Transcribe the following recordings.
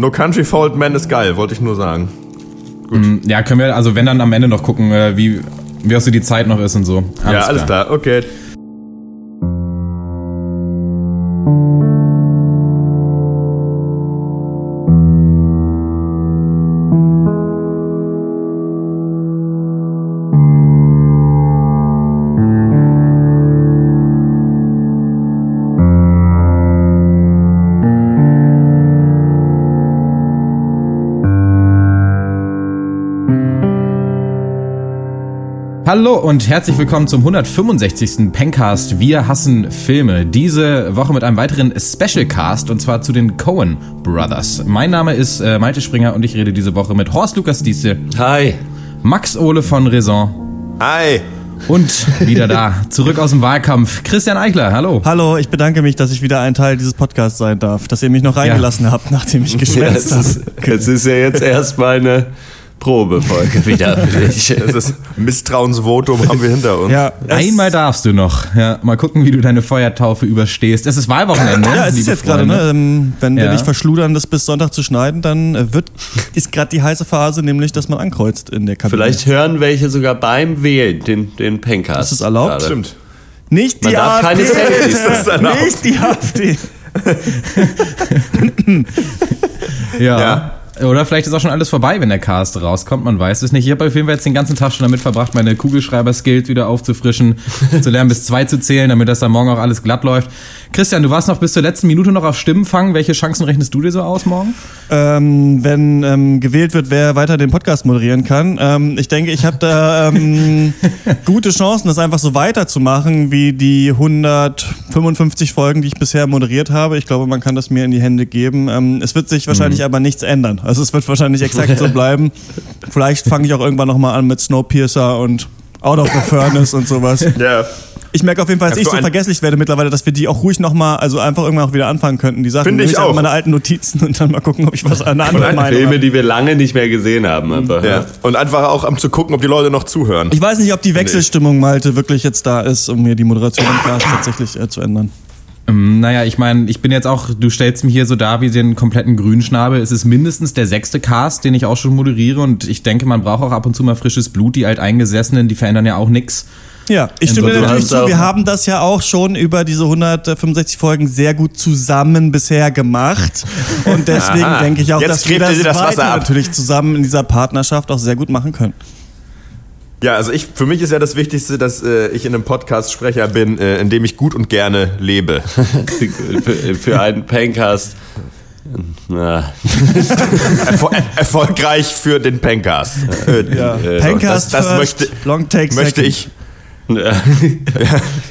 No Country for Old Men ist geil, wollte ich nur sagen. Gut. Ja, können wir, also wenn dann am Ende noch gucken, äh, wie, wie auch so die Zeit noch ist und so. Alles ja, alles klar, klar. okay. Hallo und herzlich willkommen zum 165. Pencast Wir hassen Filme. Diese Woche mit einem weiteren Specialcast und zwar zu den Cohen Brothers. Mein Name ist äh, Malte Springer und ich rede diese Woche mit Horst Lukas Diese. Hi. Max Ole von Raison. Hi. Und wieder da, zurück aus dem Wahlkampf. Christian Eichler, hallo. Hallo, ich bedanke mich, dass ich wieder ein Teil dieses Podcasts sein darf, dass ihr mich noch reingelassen ja. habt, nachdem ich geschwänzt ja, habe. Es ist ja jetzt erstmal eine Probefolge wieder für dich. Das ist Misstrauensvotum haben wir hinter uns. Ja, Einmal darfst du noch. Ja, mal gucken, wie du deine Feuertaufe überstehst. Es ist Wahlwochenende. Ja, es ist jetzt gerade, ne? Ähm, wenn ja. wir nicht verschludern, das bis Sonntag zu schneiden, dann äh, wird, ist gerade die heiße Phase, nämlich, dass man ankreuzt in der Kabine. Vielleicht hören welche sogar beim Wählen den, den Pencast. Das ist erlaubt? Gerade. Stimmt. Nicht die man AfD. Nicht die AfD. ja. ja. Oder vielleicht ist auch schon alles vorbei, wenn der Cast rauskommt, man weiß es nicht. Ich habe auf jeden Fall jetzt den ganzen Tag schon damit verbracht, meine Kugelschreiber-Skills wieder aufzufrischen, zu lernen, bis zwei zu zählen, damit das dann morgen auch alles glatt läuft. Christian, du warst noch bis zur letzten Minute noch auf Stimmenfang. Welche Chancen rechnest du dir so aus morgen? Ähm, wenn ähm, gewählt wird, wer weiter den Podcast moderieren kann. Ähm, ich denke, ich habe da ähm, gute Chancen, das einfach so weiterzumachen wie die 155 Folgen, die ich bisher moderiert habe. Ich glaube, man kann das mir in die Hände geben. Ähm, es wird sich wahrscheinlich mhm. aber nichts ändern. Also es wird wahrscheinlich exakt so bleiben. Vielleicht fange ich auch irgendwann nochmal an mit Snowpiercer und Out of the Furnace und sowas. Ja. Ich merke auf jeden Fall, dass ich so vergesslich werde mittlerweile, dass wir die auch ruhig nochmal, also einfach irgendwann auch wieder anfangen könnten. Die Sachen Finde ich auch. meine alten Notizen und dann mal gucken, ob ich was an andere meine. Filme, die wir lange nicht mehr gesehen haben. Einfach. Ja. Und einfach auch um zu gucken, ob die Leute noch zuhören. Ich weiß nicht, ob die Wechselstimmung, Malte, wirklich jetzt da ist, um mir die Moderation im Cast tatsächlich äh, zu ändern. Ähm, naja, ich meine, ich bin jetzt auch, du stellst mir hier so dar wie den kompletten Grünschnabel. Es ist mindestens der sechste Cast, den ich auch schon moderiere und ich denke, man braucht auch ab und zu mal frisches Blut. Die Alteingesessenen, die verändern ja auch nichts. Ja, ich stimme dir natürlich zu. Wir haben das ja auch schon über diese 165 Folgen sehr gut zusammen bisher gemacht. Und deswegen Aha. denke ich auch, Jetzt dass wir das, das Wasser ab. natürlich zusammen in dieser Partnerschaft auch sehr gut machen können. Ja, also ich, für mich ist ja das Wichtigste, dass äh, ich in einem Podcast Sprecher bin, äh, in dem ich gut und gerne lebe. für, für einen Pencast. Na. Erfol erfolgreich für den Pencast. Ja. Äh, Pencast das, das möchte, Long Take möchte ich ja.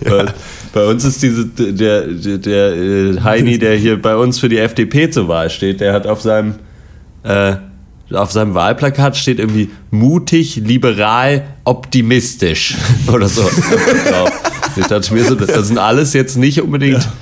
bei, bei, uns ist diese, der, der, der äh, Heini, der hier bei uns für die FDP zur Wahl steht, der hat auf seinem, äh, auf seinem Wahlplakat steht irgendwie mutig, liberal, optimistisch oder so. ich dachte mir so, das sind alles jetzt nicht unbedingt. Ja.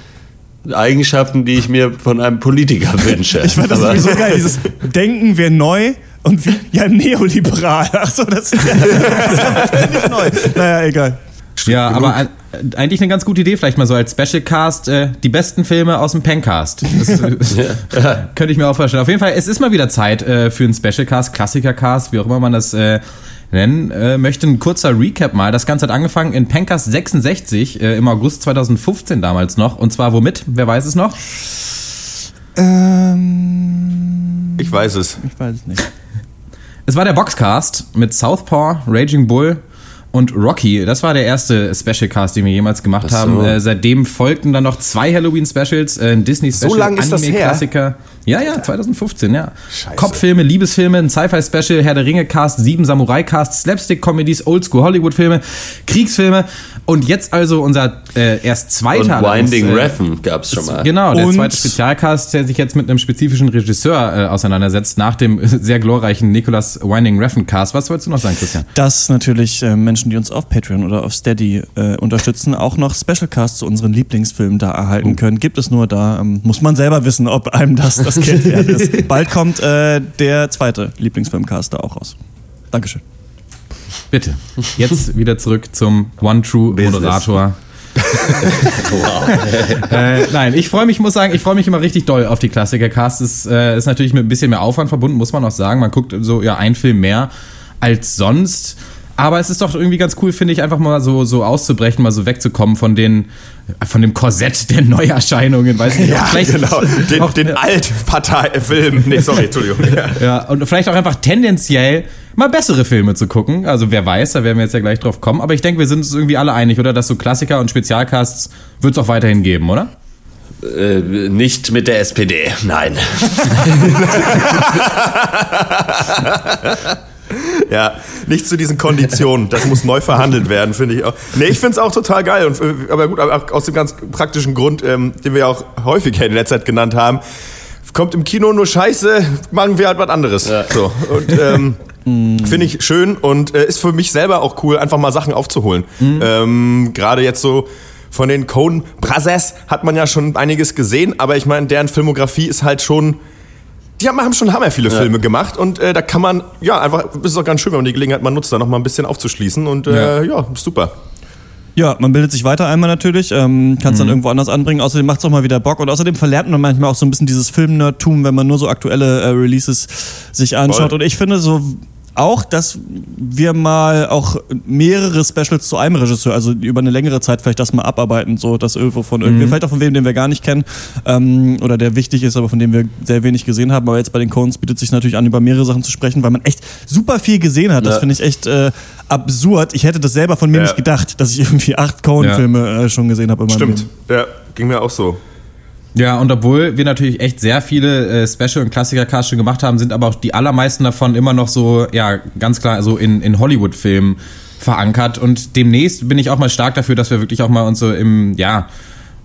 Eigenschaften, die ich mir von einem Politiker wünsche. Ich fand das sowieso geil, dieses Denken wir neu, und wie, ja, neoliberal. Achso, das ist ja, das ist ja völlig neu. Naja, egal. Ja, genug. aber eigentlich eine ganz gute Idee, vielleicht mal so als Special Cast, äh, die besten Filme aus dem Pencast. Das ja. könnte ich mir auch vorstellen. Auf jeden Fall, es ist mal wieder Zeit äh, für einen Special Cast, Klassiker Cast, wie auch immer man das äh, nennen äh, möchte. Ein kurzer Recap mal. Das Ganze hat angefangen in Pencast 66 äh, im August 2015 damals noch. Und zwar womit? Wer weiß es noch? Ähm, ich weiß es. Ich weiß es nicht. Es war der Boxcast mit Southpaw, Raging Bull, und Rocky. Das war der erste Special Cast, den wir jemals gemacht so. haben. Äh, seitdem folgten dann noch zwei Halloween Specials, äh, ein Disney Special, so lange Ja, ja, 2015, ja. Scheiße. Kopffilme, Liebesfilme, ein Sci-Fi-Special, Herr der Ringe-Cast, sieben Samurai-Cast, Slapstick-Comedies, Oldschool-Hollywood-Filme, Kriegsfilme und jetzt also unser äh, erst zweiter. Und Winding äh, Refn gab es schon mal. Genau, der und zweite Spezialcast, der sich jetzt mit einem spezifischen Regisseur äh, auseinandersetzt, nach dem sehr glorreichen Nicholas Winding Refn-Cast. Was wolltest du noch sagen, Christian? Dass natürlich äh, Menschen, die uns auf Patreon oder auf Steady äh, unterstützen, auch noch Special-Casts zu unseren Lieblingsfilmen da erhalten oh. können. Gibt es nur da, ähm, muss man selber wissen, ob einem das das Geld wert ist. Bald kommt äh, der zweite Lieblingsfilmcast da auch raus. Dankeschön. Bitte. Jetzt wieder zurück zum One True Moderator. äh, nein, ich freue mich, muss sagen, ich freue mich immer richtig doll auf die Klassiker-Cast. Ist, äh, ist natürlich mit ein bisschen mehr Aufwand verbunden, muss man auch sagen. Man guckt so ja ein Film mehr als sonst. Aber es ist doch irgendwie ganz cool, finde ich, einfach mal so, so auszubrechen, mal so wegzukommen von den, von dem Korsett der Neuerscheinungen, weiß ich nicht. Ja, vielleicht genau. Den, auch, den Altpartei-Film. Nee, sorry, Entschuldigung. Ja. ja, und vielleicht auch einfach tendenziell mal bessere Filme zu gucken. Also wer weiß, da werden wir jetzt ja gleich drauf kommen. Aber ich denke, wir sind uns irgendwie alle einig, oder? Dass so Klassiker und Spezialcasts wird es auch weiterhin geben, oder? Äh, nicht mit der SPD, nein. Ja, nicht zu diesen Konditionen. Das muss neu verhandelt werden, finde ich auch. Nee, ich finde es auch total geil. Und, äh, aber gut, aber aus dem ganz praktischen Grund, ähm, den wir auch häufiger in letzter Zeit genannt haben. Kommt im Kino nur Scheiße, machen wir halt was anderes. Ja. So. Und ähm, finde ich schön und äh, ist für mich selber auch cool, einfach mal Sachen aufzuholen. Mhm. Ähm, Gerade jetzt so von den Coen Brothers hat man ja schon einiges gesehen, aber ich meine, deren Filmografie ist halt schon die haben, schon hammer viele ja. Filme gemacht und äh, da kann man, ja, einfach, es ist auch ganz schön, wenn man die Gelegenheit mal nutzt, da noch mal ein bisschen aufzuschließen und äh, ja. ja, super. Ja, man bildet sich weiter einmal natürlich, ähm, kann es mhm. dann irgendwo anders anbringen. Außerdem macht es auch mal wieder Bock und außerdem verlernt man manchmal auch so ein bisschen dieses Filmnerdtum, wenn man nur so aktuelle äh, Releases sich anschaut. Voll. Und ich finde so auch, dass wir mal auch mehrere Specials zu einem Regisseur, also über eine längere Zeit vielleicht das mal abarbeiten, so dass irgendwo von irgendwie, mhm. vielleicht auch von wem, den wir gar nicht kennen ähm, oder der wichtig ist, aber von dem wir sehr wenig gesehen haben. Aber jetzt bei den Cones bietet sich natürlich an, über mehrere Sachen zu sprechen, weil man echt super viel gesehen hat. Das ja. finde ich echt äh, absurd. Ich hätte das selber von mir ja. nicht gedacht, dass ich irgendwie acht Cohen-Filme ja. äh, schon gesehen habe. Stimmt, ja, ging mir auch so. Ja, und obwohl wir natürlich echt sehr viele äh, Special- und Klassiker-Casts schon gemacht haben, sind aber auch die allermeisten davon immer noch so, ja, ganz klar so in, in Hollywood-Filmen verankert. Und demnächst bin ich auch mal stark dafür, dass wir wirklich auch mal uns so im, ja,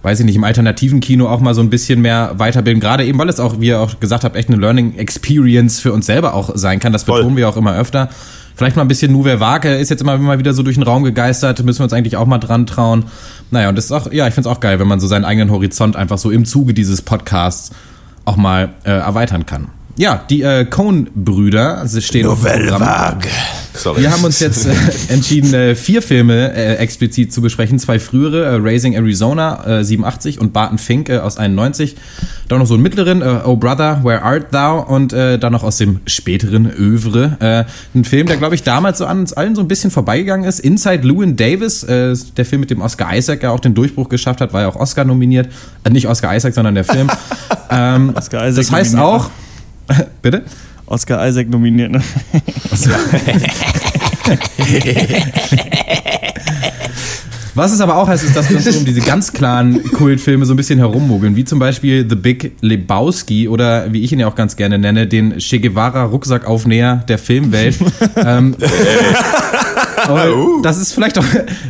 weiß ich nicht, im alternativen Kino auch mal so ein bisschen mehr weiterbilden. Gerade eben, weil es auch, wie ihr auch gesagt habt, echt eine Learning Experience für uns selber auch sein kann. Das betonen wir auch immer öfter. Vielleicht mal ein bisschen Nouvelle Vague ist jetzt immer mal wieder so durch den Raum gegeistert, müssen wir uns eigentlich auch mal dran trauen. Naja, und das ist auch, ja, ich finde es auch geil, wenn man so seinen eigenen Horizont einfach so im Zuge dieses Podcasts auch mal äh, erweitern kann. Ja, die äh, Cohn-Brüder stehen Novelle Vague. Sorry. Wir haben uns jetzt äh, entschieden, äh, vier Filme äh, explizit zu besprechen. Zwei frühere, äh, Raising Arizona 87 und Barton Fink aus 91. Dann noch so einen mittleren, Oh Brother, Where Art Thou? Und dann noch aus dem späteren Övre. ein Film, der, glaube ich, damals so an uns allen so ein bisschen vorbeigegangen ist. Inside Lewin Davis, der Film mit dem Oscar Isaac, der auch den Durchbruch geschafft hat, war ja auch Oscar nominiert. nicht Oscar Isaac, sondern der Film. ähm, Oscar Isaac das heißt nominiert. auch Bitte? Oscar Isaac nominiert, ne? Was es aber auch heißt, ist, dass wir uns um diese ganz klaren Kultfilme so ein bisschen herummogeln, wie zum Beispiel The Big Lebowski oder wie ich ihn ja auch ganz gerne nenne, den Che Guevara Rucksackaufnäher der Filmwelt. ähm, das ist vielleicht auch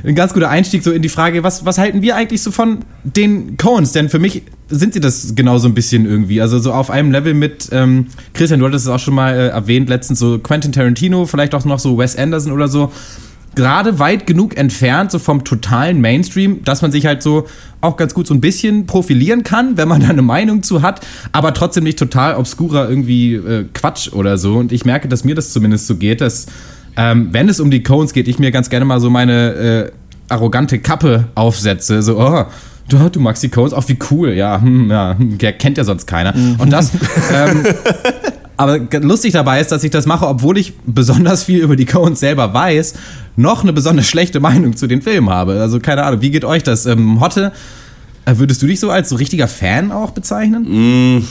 ein ganz guter Einstieg so in die Frage, was, was halten wir eigentlich so von den Coens? Denn für mich sind sie das genau so ein bisschen irgendwie. Also so auf einem Level mit, ähm, Christian, du hattest es auch schon mal äh, erwähnt, letztens so Quentin Tarantino, vielleicht auch noch so Wes Anderson oder so gerade weit genug entfernt, so vom totalen Mainstream, dass man sich halt so auch ganz gut so ein bisschen profilieren kann, wenn man da eine Meinung zu hat, aber trotzdem nicht total obskurer irgendwie äh, Quatsch oder so. Und ich merke, dass mir das zumindest so geht, dass ähm, wenn es um die Cones geht, ich mir ganz gerne mal so meine äh, arrogante Kappe aufsetze, so, oh, du, du magst die Cones, auch wie cool, ja, hm, ja, kennt ja sonst keiner. Mhm. Und das, ähm, aber lustig dabei ist, dass ich das mache, obwohl ich besonders viel über die Coens selber weiß, noch eine besonders schlechte Meinung zu den Filmen habe. Also keine Ahnung, wie geht euch das? Ähm, Hotte, äh, würdest du dich so als so richtiger Fan auch bezeichnen? Mm,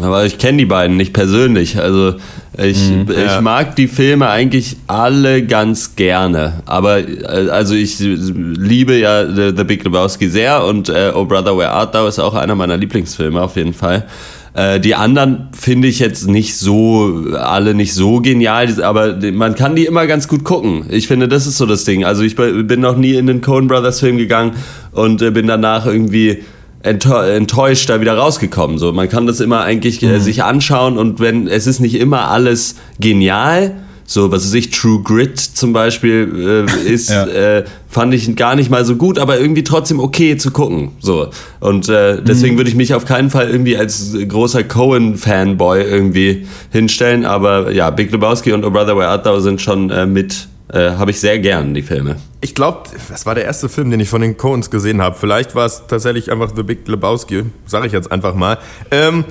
aber ich kenne die beiden nicht persönlich. Also ich, mm, ja. ich mag die Filme eigentlich alle ganz gerne. Aber äh, also ich liebe ja The, The Big Lebowski sehr und äh, Oh Brother Where Art Thou ist auch einer meiner Lieblingsfilme auf jeden Fall. Äh, die anderen finde ich jetzt nicht so, alle nicht so genial, aber man kann die immer ganz gut gucken. Ich finde, das ist so das Ding. Also ich bin noch nie in den Coen Brothers Film gegangen und äh, bin danach irgendwie enttäuscht da wieder rausgekommen. So, man kann das immer eigentlich äh, mhm. sich anschauen und wenn es ist nicht immer alles genial, so, was weiß ich, True Grit zum Beispiel äh, ist, ja. äh, fand ich gar nicht mal so gut, aber irgendwie trotzdem okay zu gucken. So. Und äh, deswegen mhm. würde ich mich auf keinen Fall irgendwie als großer Cohen-Fanboy irgendwie hinstellen. Aber ja, Big Lebowski und Oh Brother Where Art Thou sind schon äh, mit Äh, habe ich sehr gern, die Filme. Ich glaube, das war der erste Film, den ich von den Coens gesehen habe. Vielleicht war es tatsächlich einfach The Big Lebowski, sage ich jetzt einfach mal. Ähm,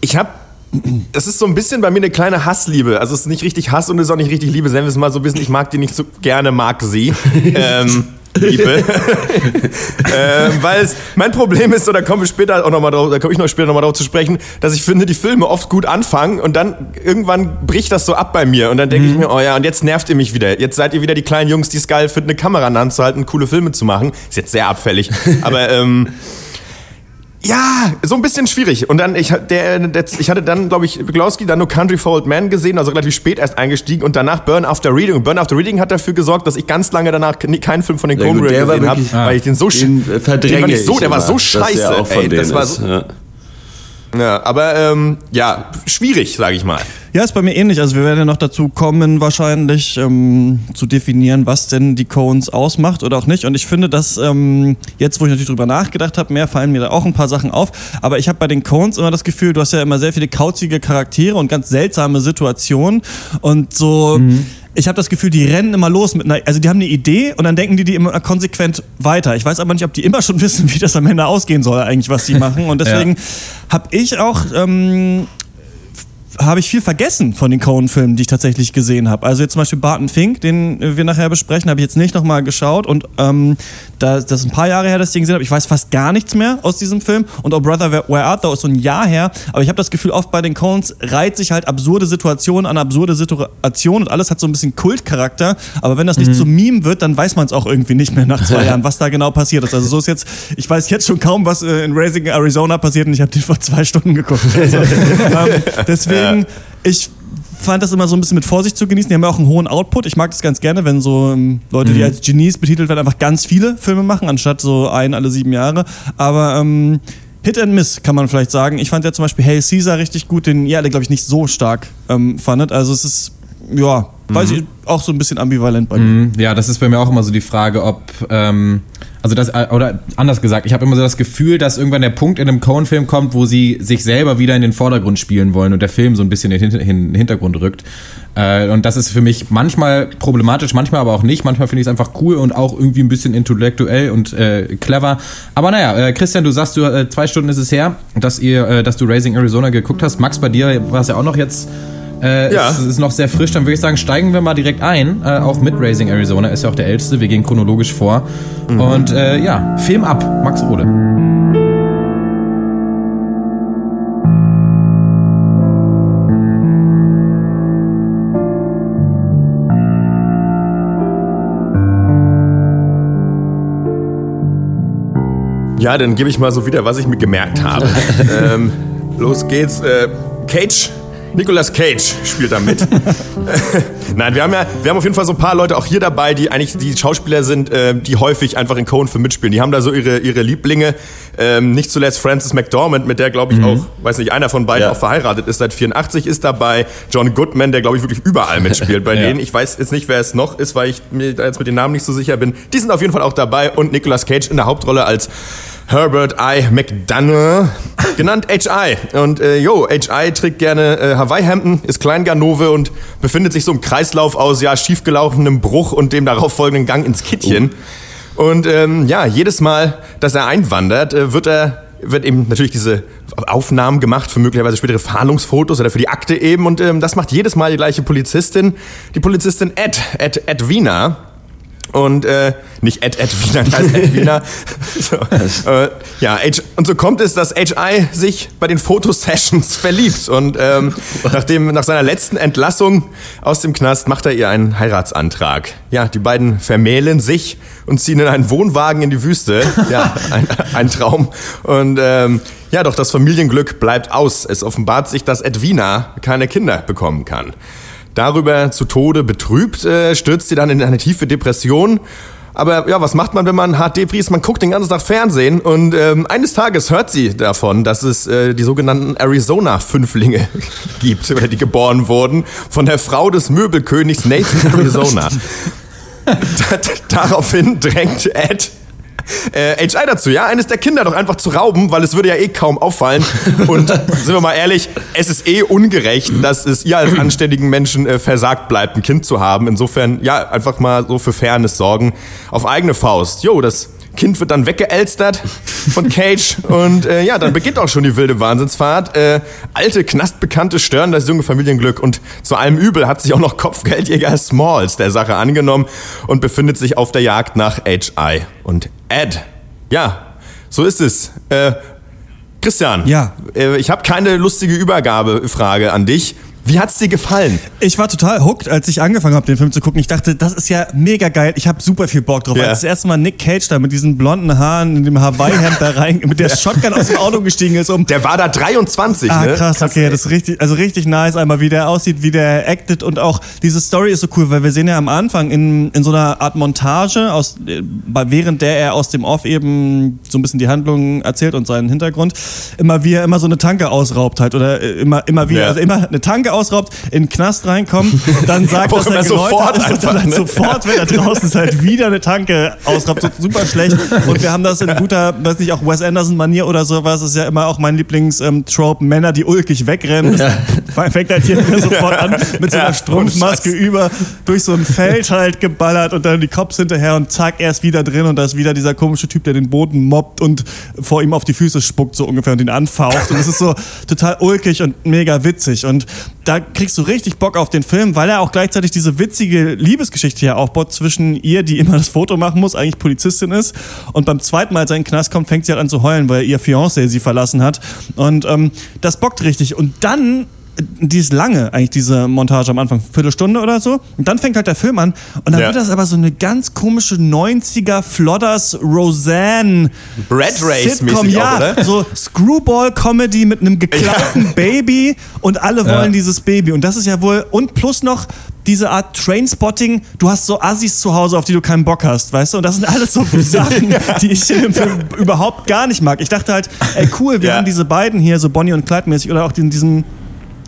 ich habe das ist so ein bisschen bei mir eine kleine Hassliebe. Also es ist nicht richtig Hass und es ist auch nicht richtig Liebe. Sagen wir es mal so ein bisschen, ich mag die nicht so gerne, mag sie. ähm, Liebe. ähm, weil mein Problem ist, oder komme ich später auch noch mal drauf, da komme ich noch später noch mal drauf zu sprechen, dass ich finde, die Filme oft gut anfangen und dann irgendwann bricht das so ab bei mir und dann denke mhm. ich mir, oh ja, und jetzt nervt ihr mich wieder. Jetzt seid ihr wieder die kleinen Jungs, die es geil finden, eine Kamera in der Hand zu halten, coole Filme zu machen. Ist jetzt sehr abfällig, aber ähm, ja, so ein bisschen schwierig. Und dann, ich, der, der, ich hatte dann, glaube ich, Wiglowski dann nur Country for Old Men gesehen, also relativ spät erst eingestiegen und danach Burn After Reading. Und Burn After Reading hat dafür gesorgt, dass ich ganz lange danach keinen Film von den Coen gesehen habe, weil ich den so den verdränge den war so, der war so scheiße. Ey, das war so, ja. Aber ähm, ja, schwierig, sage ich mal. Ja, ist bei mir ähnlich. Also wir werden ja noch dazu kommen, wahrscheinlich ähm, zu definieren, was denn die Cones ausmacht oder auch nicht. Und ich finde, dass ähm, jetzt, wo ich natürlich drüber nachgedacht habe, mehr fallen mir da auch ein paar Sachen auf. Aber ich habe bei den Cones immer das Gefühl, du hast ja immer sehr viele kauzige Charaktere und ganz seltsame Situationen und so. Mhm ich habe das Gefühl, die rennen immer los mit einer, also die haben eine Idee und dann denken die die immer konsequent weiter. Ich weiß aber nicht, ob die immer schon wissen, wie das am Ende ausgehen soll, eigentlich, was sie machen. Und deswegen ja. habe ich auch ähm, habe ich viel vergessen von den Cohen-Filmen, die ich tatsächlich gesehen habe. Also jetzt zum Beispiel Barton Fink, den wir nachher besprechen, habe ich jetzt nicht nochmal geschaut. Und ähm, da, das ist ein paar Jahre her, dass ich den gesehen habe. Ich weiß fast gar nichts mehr aus diesem Film. Und Oh Brother, Where Art Thou ist so ein Jahr her. Aber ich habe das Gefühl, oft bei den Coens reiht sich halt absurde Situationen an absurde Situationen und alles hat so ein bisschen Kultcharakter. Aber wenn das nicht mhm. zum Meme wird, dann weiß man es auch irgendwie nicht mehr nach zwei Jahren, was da genau passiert ist. Also so ist jetzt, ich weiß jetzt schon kaum, was äh, in Raising Arizona passiert und ich habe den vor zwei Stunden geguckt. Also, ähm, deswegen deswegen, ich fand das immer so ein bisschen mit Vorsicht zu genießen. Die haben ja auch einen hohen Output. Ich mag das ganz gerne, wenn so ähm, Leute, mhm. die als Genies betitelt werden, einfach ganz viele Filme machen, anstatt so ein alle sieben Jahre. Aber ähm, Hit and Miss kann man vielleicht sagen. Ich fand ja zum Beispiel Hail Caesar richtig gut, den ihr alle, glaube ich, nicht so stark ähm, fandet. Also es ist, ja, mhm. weiß ich, auch so ein bisschen ambivalent bei mir. Mhm. Ja, das ist bei mir auch immer so die Frage, ob ähm, also das, äh, oder anders gesagt, ich habe immer so das Gefühl, dass irgendwann der Punkt in einem Cohen-Film kommt, wo sie sich selber wieder in den Vordergrund spielen wollen und der Film so ein bisschen in den Hintergrund rückt. Äh, und das ist für mich manchmal problematisch, manchmal aber auch nicht. Manchmal finde ich es einfach cool und auch irgendwie ein bisschen intellektuell und äh, clever. Aber naja, äh, Christian, du sagst, du äh, zwei Stunden ist es her, dass ihr, äh, dass du Raising Arizona geguckt hast. Max, bei dir war es ja auch noch jetzt äh, ja. Es ist noch sehr frisch. Dann würde ich sagen, steigen wir mal direkt ein. Äh, auch mit Raising Arizona ist ja auch der älteste. Wir gehen chronologisch vor. Mhm. Und äh, ja, Film ab. Max Ode. Ja, dann gebe ich mal so wieder, was ich mir gemerkt habe. ähm, los geht's. Äh, Cage Nicolas Cage spielt da mit. Nein, wir haben ja, wir haben auf jeden Fall so ein paar Leute auch hier dabei, die eigentlich die Schauspieler sind, äh, die häufig einfach in Cohen für mitspielen. Die haben da so ihre, ihre Lieblinge. Ähm, nicht zuletzt Frances McDormand, mit der glaube ich mhm. auch, weiß nicht, einer von beiden ja. auch verheiratet ist seit 84, ist dabei. John Goodman, der glaube ich wirklich überall mitspielt bei ja. denen. Ich weiß jetzt nicht, wer es noch ist, weil ich mir da jetzt mit den Namen nicht so sicher bin. Die sind auf jeden Fall auch dabei und Nicolas Cage in der Hauptrolle als Herbert I. McDonough, genannt HI. Und äh, jo, HI trägt gerne äh, Hawaii-Hemden, ist Kleinganove und befindet sich so im Kreislauf aus ja schiefgelaufenem Bruch und dem darauf folgenden Gang ins Kittchen. Oh. Und ähm, ja, jedes Mal, dass er einwandert, äh, wird er wird eben natürlich diese Aufnahmen gemacht für möglicherweise spätere Fahndungsfotos oder für die Akte eben und ähm, das macht jedes Mal die gleiche Polizistin, die Polizistin Ed, Ed, Edwina und äh, nicht Ed Edwina, das heißt Edwina. so, äh, ja, H und so kommt es, dass HI sich bei den Fotosessions verliebt und ähm, nachdem, nach seiner letzten Entlassung aus dem Knast macht er ihr einen Heiratsantrag. Ja, die beiden vermählen sich und ziehen in einen Wohnwagen in die Wüste. Ja, ein, ein Traum. Und ähm, ja, doch das Familienglück bleibt aus. Es offenbart sich, dass Edwina keine Kinder bekommen kann. Darüber zu Tode betrübt, äh, stürzt sie dann in eine tiefe Depression. Aber ja, was macht man, wenn man hart Depri ist? Man guckt den ganzen Tag Fernsehen und ähm, eines Tages hört sie davon, dass es äh, die sogenannten Arizona-Fünflinge gibt, oder die geboren wurden von der Frau des Möbelkönigs Nathan Arizona. Daraufhin drängt Ed äh, HI dazu, ja, eines der Kinder doch einfach zu rauben, weil es würde ja eh kaum auffallen. Und sind wir mal ehrlich, es ist eh ungerecht, dass es ihr als anständigen Menschen äh, versagt bleibt, ein Kind zu haben. Insofern, ja, einfach mal so für Fairness sorgen. Auf eigene Faust. Jo, das Kind wird dann weggeelstert von Cage und äh, ja, dann beginnt auch schon die wilde Wahnsinnsfahrt. Äh, alte, knastbekannte stören das junge Familienglück und zu allem Übel hat sich auch noch Kopfgeldjäger Smalls der Sache angenommen und befindet sich auf der Jagd nach HI. Und Ed, ja, so ist es. Äh, Christian, Ja. äh, ich habe keine lustige Übergabefrage an dich. Wie hat's dir gefallen? Ich war total hooked, als ich angefangen habe, den Film zu gucken. Ich dachte, das ist ja mega geil. Ich habe super viel Bock drauf. Ja. Als das erste Mal Nick Cage da mit diesen blonden Haaren in dem Hawaii-Hemd da rein, mit der Shotgun aus dem Auto gestiegen ist, um Der war da 23, Ah, ne? krass, okay, das ist richtig, also richtig nice, einmal wie der aussieht, wie der acted und auch diese Story ist so cool, weil wir sehen ja am Anfang in, in so einer Art Montage, aus, äh, bei- während der er aus dem Off eben so ein bisschen die Handlung erzählt und seinen Hintergrund, immer wie er immer so eine Tanke ausraubt halt oder äh, immer, immer wieder, Ja. also immer eine Tanke ausraubt, in den Knast reinkommt, dann sagt, dass er sofort ist und dann einfach, halt ne? sofort, wenn er draußen ist, halt wieder eine Tanke ausraubt, so super schlecht. Und wir haben das in guter, weiß nicht, auch Wes Anderson-Manier oder sowas, ist ja immer auch mein Lieblings-Trope, Männer, die ulkig wegrennen. Das fängt halt hier sofort an, mit so einer Ja, Strumpfmaske über, durch so ein Feld halt geballert und dann die Cops hinterher und zack, er ist wieder drin und da ist wieder dieser komische Typ, der den Boden mobbt und vor ihm auf die Füße spuckt so ungefähr und ihn anfaucht. Und es ist so total ulkig und mega witzig. Und da kriegst du richtig Bock auf den Film, weil er auch gleichzeitig diese witzige Liebesgeschichte hier aufbaut zwischen ihr, die immer das Foto machen muss, eigentlich Polizistin ist. Und beim zweiten Mal, als er in den Knast kommt, fängt sie halt an zu heulen, weil ihr Fiancé sie verlassen hat. Und ähm, das bockt richtig. Und dann die ist lange, eigentlich diese Montage am Anfang, Viertelstunde oder so. Und dann fängt halt der Film an und dann Ja. wird das aber so eine ganz komische 90er Flodders Roseanne Red Race Sitcom, ja, auch, oder? so Screwball-Comedy mit einem geklauten Baby und alle wollen dieses Baby. Und das ist ja wohl, und plus noch diese Art Trainspotting, du hast so Assis zu Hause, auf die du keinen Bock hast, weißt du? Und das sind alles so Sachen, die ich in dem Film überhaupt gar nicht mag. Ich dachte halt, ey cool, wir Ja. haben diese beiden hier, so Bonnie und Clyde mäßig, oder auch in diesem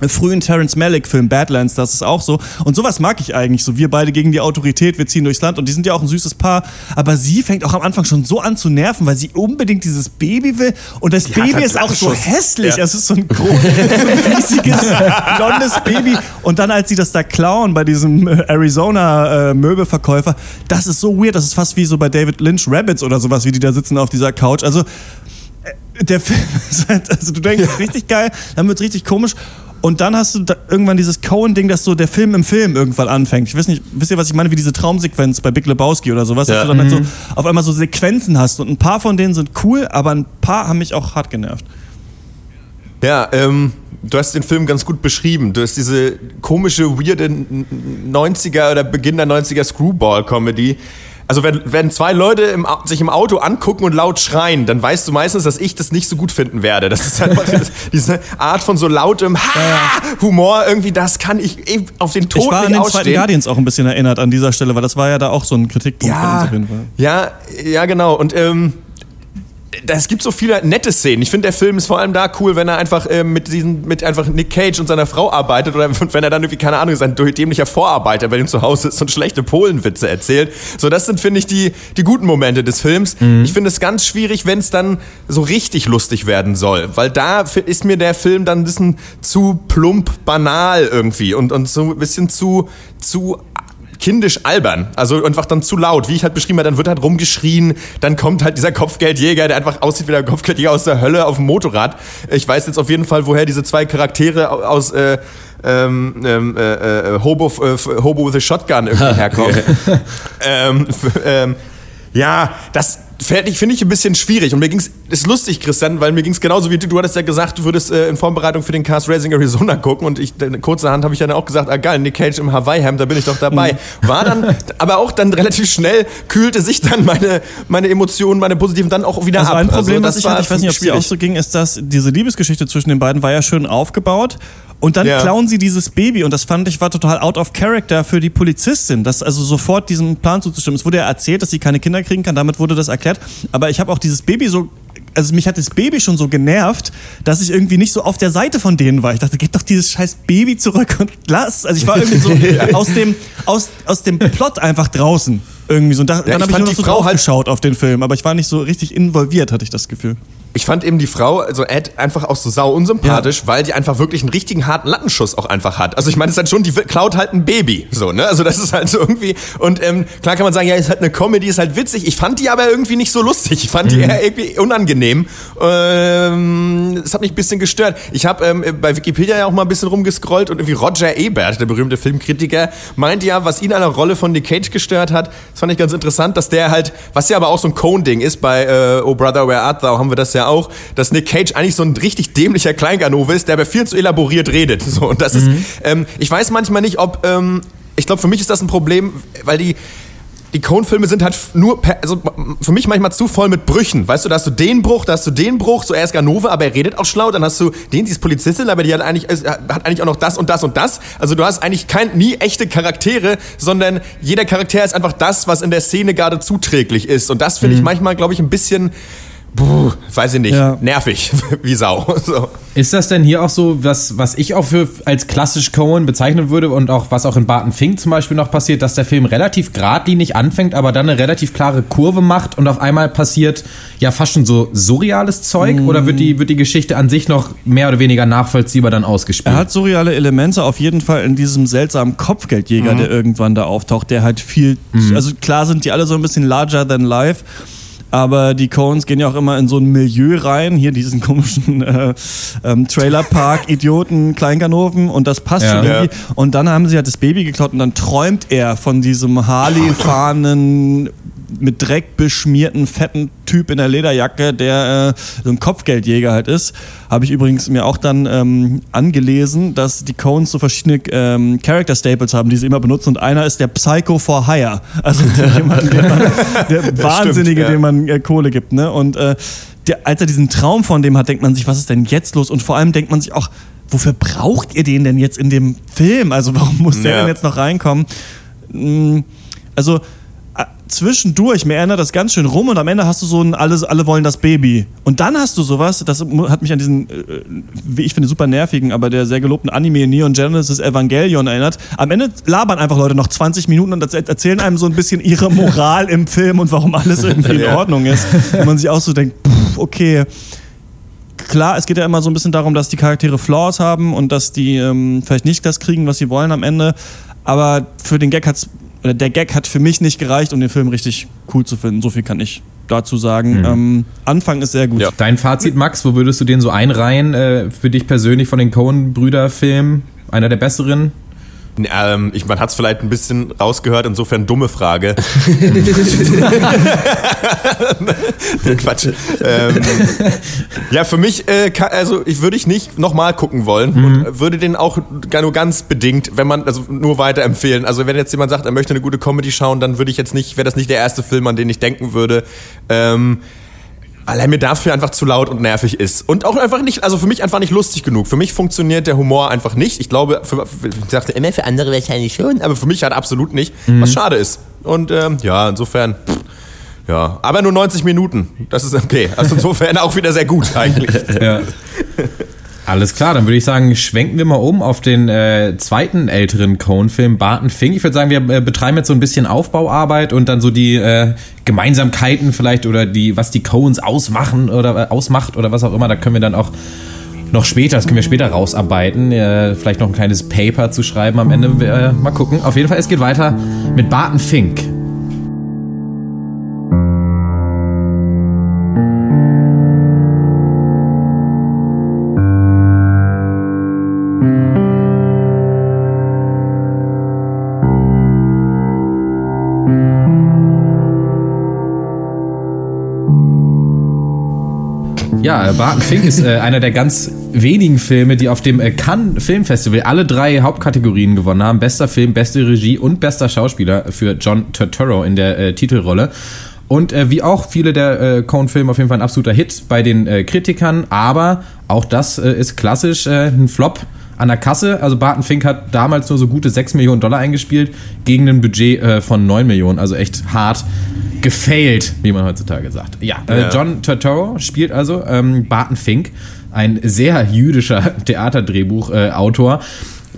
frühen Terrence Malick-Film Badlands, das ist auch so. Und sowas mag ich eigentlich. So, wir beide gegen die Autorität, wir ziehen durchs Land und die sind ja auch ein süßes Paar. Aber sie fängt auch am Anfang schon so an zu nerven, weil sie unbedingt dieses Baby will. Und das hat Baby ist auch so hässlich. Ja. Es ist so ein großes, riesiges, blondes Baby. Und dann, als sie das da klauen bei diesem äh, Arizona-Möbelverkäufer, das ist so weird. Das ist fast wie so bei David Lynch Rabbits oder sowas, wie die da sitzen auf dieser Couch. Also, der Film ist halt, also du denkst, richtig geil, dann wird's richtig komisch. Und dann hast du da irgendwann dieses Cohen-Ding, dass so der Film im Film irgendwann anfängt. Ich weiß nicht, wisst ihr, was ich meine? Wie diese Traumsequenz bei Big Lebowski oder sowas, dass Ja. du dann halt so auf einmal so Sequenzen hast. Und ein paar von denen sind cool, aber ein paar haben mich auch hart genervt. Ja, ähm, du hast den Film ganz gut beschrieben. Du hast diese komische, weirde n- n- 90er oder Beginn der 90er Screwball-Comedy. Also wenn, wenn zwei Leute im, sich im Auto angucken und laut schreien, dann weißt du meistens, dass ich das nicht so gut finden werde. Das ist einfach diese Art von so lautem Ha-Humor irgendwie, das kann ich eh auf den Tod Ich war an nicht den zweiten ausstehen. Guardians auch ein bisschen erinnert an dieser Stelle, weil das war ja da auch so ein Kritikpunkt von uns Ja, auf jeden Fall. ja, ja, genau. Und ähm, es gibt so viele nette Szenen. Ich finde, der Film ist vor allem da cool, wenn er einfach ähm, mit diesen, mit einfach Nick Cage und seiner Frau arbeitet oder wenn er dann irgendwie, keine Ahnung, sein dämlicher Vorarbeiter bei dem zu Hause ist und schlechte Polenwitze erzählt. So, das sind, finde ich, die, die guten Momente des Films. Ich finde es ganz schwierig, wenn es dann so richtig lustig werden soll, weil da ist mir der Film dann ein bisschen zu plump banal irgendwie und, und so ein bisschen zu, zu kindisch albern, also einfach dann zu laut, wie ich halt beschrieben habe, dann wird halt rumgeschrien, dann kommt halt dieser Kopfgeldjäger, der einfach aussieht wie der Kopfgeldjäger aus der Hölle auf dem Motorrad. Ich weiß jetzt auf jeden Fall, woher diese zwei Charaktere aus äh, ähm, ähm, äh, äh, Hobo, äh, Hobo with a Shotgun irgendwie herkommen. ähm, ähm, ja, das fällt ich finde ich ein bisschen schwierig und mir ging's ist lustig Christian, weil mir ging's genauso wie du du hattest ja gesagt, du würdest äh, in Vorbereitung für den Cast Racing Arizona gucken und ich kurzerhand habe ich dann auch gesagt, ah geil, Nick Cage im Hawaii Hemd, da bin ich doch dabei. War dann aber auch dann relativ schnell kühlte sich dann meine meine Emotionen, meine positiven dann auch wieder Also ab. ein Problem, das was ich hatte, ich weiß nicht, ob es dir auch so ging, ist, dass diese Liebesgeschichte zwischen den beiden war ja schön aufgebaut. Und dann Ja. klauen sie dieses Baby und das fand ich war total out of character für die Polizistin, das also sofort diesem Plan zuzustimmen. Es wurde ja erzählt, dass sie keine Kinder kriegen kann, damit wurde das erklärt. Aber ich habe auch dieses Baby so also mich hat das Baby schon so genervt, dass ich irgendwie nicht so auf der Seite von denen war. Ich dachte, gib doch dieses scheiß Baby zurück und lass. Also ich war irgendwie so aus dem, aus, aus dem Plot einfach draußen. Irgendwie so. Und da, Ja, dann habe ich nur noch die so Frau halt- draufgeschaut auf den Film, aber ich war nicht so richtig involviert, hatte ich das Gefühl. Ich fand eben die Frau, also Ed, einfach auch so sau unsympathisch, weil die einfach wirklich einen richtigen harten Lattenschuss auch einfach hat. Also ich meine, es ist halt schon, die klaut halt ein Baby, so, ne? Also das ist halt so irgendwie, und ähm, klar kann man sagen, ja, ist halt eine Comedy, ist halt witzig. Ich fand die aber irgendwie nicht so lustig. Ich fand die eher irgendwie unangenehm. Ähm, das hat mich ein bisschen gestört. Ich habe ähm, bei Wikipedia ja auch mal ein bisschen rumgescrollt und irgendwie Roger Ebert, der berühmte Filmkritiker, meint ja, was ihn an der Rolle von Nick Cage gestört hat, das fand ich ganz interessant, dass der halt, was ja aber auch so ein Cone-Ding ist, bei äh, Oh Brother, Where Art Thou haben wir das ja auch, dass Nick Cage eigentlich so ein richtig dämlicher Kleinganove ist, der aber viel zu elaboriert redet. So, und das ist, ähm, ich weiß manchmal nicht, ob, ähm, ich glaube, für mich ist das ein Problem, weil die, die Cone-Filme sind halt nur, per, also für mich manchmal zu voll mit Brüchen. Weißt du, da hast du den Bruch, da hast du den Bruch, so er ist Ganove, aber er redet auch schlau, dann hast du den, die ist Polizistin, aber die hat eigentlich, hat eigentlich auch noch das und das und das. Also du hast eigentlich kein, nie echte Charaktere, sondern jeder Charakter ist einfach das, was in der Szene gerade zuträglich ist. Und das finde ich manchmal, glaube ich, ein bisschen, puh, weiß ich nicht, Ja. nervig, wie Sau. So. Ist das denn hier auch so, was, was ich auch für als klassisch Cohen bezeichnen würde und auch was auch in Barton Fink zum Beispiel noch passiert, dass der Film relativ geradlinig anfängt, aber dann eine relativ klare Kurve macht und auf einmal passiert ja fast schon so surreales Zeug oder wird die, wird die Geschichte an sich noch mehr oder weniger nachvollziehbar dann ausgespielt? Er hat surreale Elemente auf jeden Fall in diesem seltsamen Kopfgeldjäger, der irgendwann da auftaucht, der halt viel, also klar sind die alle so ein bisschen larger than life. Aber die Coens gehen ja auch immer in so ein Milieu rein, hier diesen komischen äh, ähm, Trailerpark-Idioten Kleinganoven und das passt Ja. schon irgendwie. Und dann haben sie halt das Baby geklaut und dann träumt er von diesem Harley-fahrenden, mit Dreck beschmierten, fetten Typ in der Lederjacke, der äh, so ein Kopfgeldjäger halt ist. Habe ich übrigens mir auch dann ähm, angelesen, dass die Coens so verschiedene ähm, Character Staples haben, die sie immer benutzen. Und einer ist der Psycho for Hire. Also jemand, der Wahnsinnige, ja. dem man äh, Kohle gibt. Ne? Und äh, der, als er diesen Traum von dem hat, denkt man sich, was ist denn jetzt los? Und vor allem denkt man sich auch, wofür braucht ihr den denn jetzt in dem Film? Also warum muss der Ja. denn jetzt noch reinkommen? Mm, Also zwischendurch, mir erinnert das ganz schön rum und am Ende hast du so ein alles, alle wollen das Baby. Und dann hast du sowas, das hat mich an diesen, äh, wie ich finde, super nervigen, aber der sehr gelobten Anime Neon Genesis Evangelion erinnert. Am Ende labern einfach Leute noch 20 Minuten und erz- erzählen einem so ein bisschen ihre Moral im Film und warum alles irgendwie in. Ordnung ist. Und man sich auch so denkt, pff, okay. Klar, es geht ja immer so ein bisschen darum, dass die Charaktere Flaws haben und dass die ähm, vielleicht nicht das kriegen, was sie wollen am Ende. Aber für den Gag hat's, oder der Gag hat für mich nicht gereicht, um den Film richtig cool zu finden. So viel kann ich dazu sagen. Ähm, Anfang ist sehr gut. Ja. Dein Fazit, Max, wo würdest du den so einreihen äh, für dich persönlich von den Cohen-Brüder-Filmen? Einer der besseren? Ähm, ich, man hat es vielleicht ein bisschen rausgehört, insofern dumme Frage. Quatsch. Ähm, ja, für mich, äh, ka- also ich würde ich nicht nochmal gucken wollen und würde den auch nur ganz bedingt, wenn man, also nur weiterempfehlen. Also wenn jetzt jemand sagt, er möchte eine gute Comedy schauen, dann würde ich jetzt nicht, wäre das nicht der erste Film, an den ich denken würde. Ähm, weil er mir dafür einfach zu laut und nervig ist. Und auch einfach nicht, also für mich einfach nicht lustig genug. Für mich funktioniert der Humor einfach nicht. Ich glaube, für, für, ich dachte immer für andere wahrscheinlich schon, aber für mich halt absolut nicht, was schade ist. Und ähm, ja, insofern, pff, ja, aber nur 90 Minuten. Das ist okay. Also insofern auch wieder sehr gut eigentlich. Ja. Alles klar, dann würde ich sagen, schwenken wir mal um auf den äh, zweiten älteren Cohen-Film, Barton Fink. Ich würde sagen, wir äh, betreiben jetzt so ein bisschen Aufbauarbeit und dann so die äh, Gemeinsamkeiten vielleicht oder die, was die Coens ausmachen oder äh, ausmacht oder was auch immer. Da können wir dann auch noch später, das können wir später rausarbeiten, äh, vielleicht noch ein kleines Paper zu schreiben am Ende. Äh, mal gucken. Auf jeden Fall, es geht weiter mit Barton Fink. Ja, äh, Barton Fink ist äh, einer der ganz wenigen Filme, die auf dem äh, Cannes Filmfestival alle drei Hauptkategorien gewonnen haben. Bester Film, beste Regie und bester Schauspieler für John Turturro in der äh, Titelrolle. Und äh, wie auch viele der äh, Coen-Filme auf jeden Fall ein absoluter Hit bei den äh, Kritikern, aber auch das äh, ist klassisch äh, ein Flop an der Kasse. Also Barton Fink hat damals nur so gute 6 Millionen Dollar eingespielt gegen ein Budget äh, von 9 Millionen. Also echt hart gefailt, wie man heutzutage sagt. Ja, äh, Ja. John Turturro spielt also ähm, Barton Fink, ein sehr jüdischer Theaterdrehbuchautor.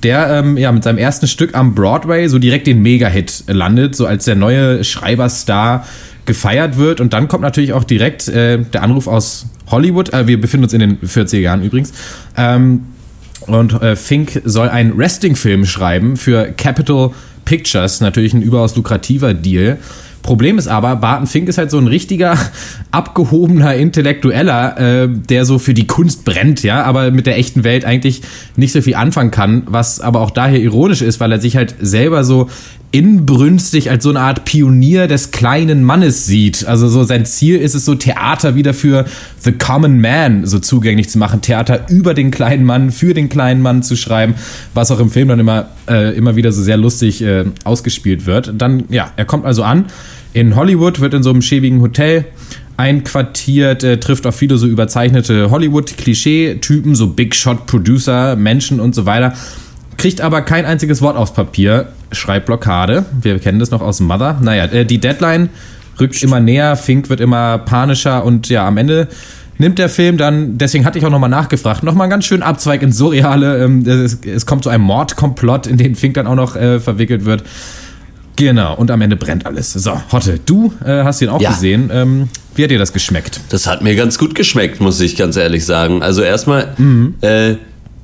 Der ähm, ja mit seinem ersten Stück am Broadway so direkt den Mega-Hit landet, so als der neue Schreiberstar gefeiert wird. Und dann kommt natürlich auch direkt äh, der Anruf aus Hollywood. Äh, wir befinden uns in den 40er Jahren übrigens. Ähm, und äh, Fink soll einen Wrestling-Film schreiben für Capital Pictures. Natürlich ein überaus lukrativer Deal. Problem ist aber, Barton Fink ist halt so ein richtiger, abgehobener Intellektueller, äh, der so für die Kunst brennt, ja, aber mit der echten Welt eigentlich nicht so viel anfangen kann, was aber auch daher ironisch ist, weil er sich halt selber so inbrünstig als so eine Art Pionier des kleinen Mannes sieht. Also so sein Ziel ist es so Theater wieder für the common man so zugänglich zu machen, Theater über den kleinen Mann, für den kleinen Mann zu schreiben, was auch im Film dann immer äh, immer wieder so sehr lustig äh, ausgespielt wird. Dann ja, er kommt also an in Hollywood, wird in so einem schäbigen Hotel einquartiert, äh, trifft auf viele so überzeichnete Hollywood-Klischee-Typen, so Big Shot-Producer, Menschen und so weiter. Kriegt aber kein einziges Wort aufs Papier. Schreibblockade. Wir kennen das noch aus Mother. Naja, äh, die Deadline rückt immer näher, Fink wird immer panischer und ja, am Ende nimmt der Film dann, deswegen hatte ich auch nochmal nachgefragt, nochmal einen ganz schönen Abzweig ins Surreale. Ähm, es, es kommt zu einem Mordkomplott, in den Fink dann auch noch äh, verwickelt wird. Genau, und am Ende brennt alles. So, Hotte, du äh, hast ihn auch Ja. gesehen. Ähm, wie hat dir das geschmeckt? Das hat mir ganz gut geschmeckt, muss ich ganz ehrlich sagen. Also erstmal, Mhm. äh,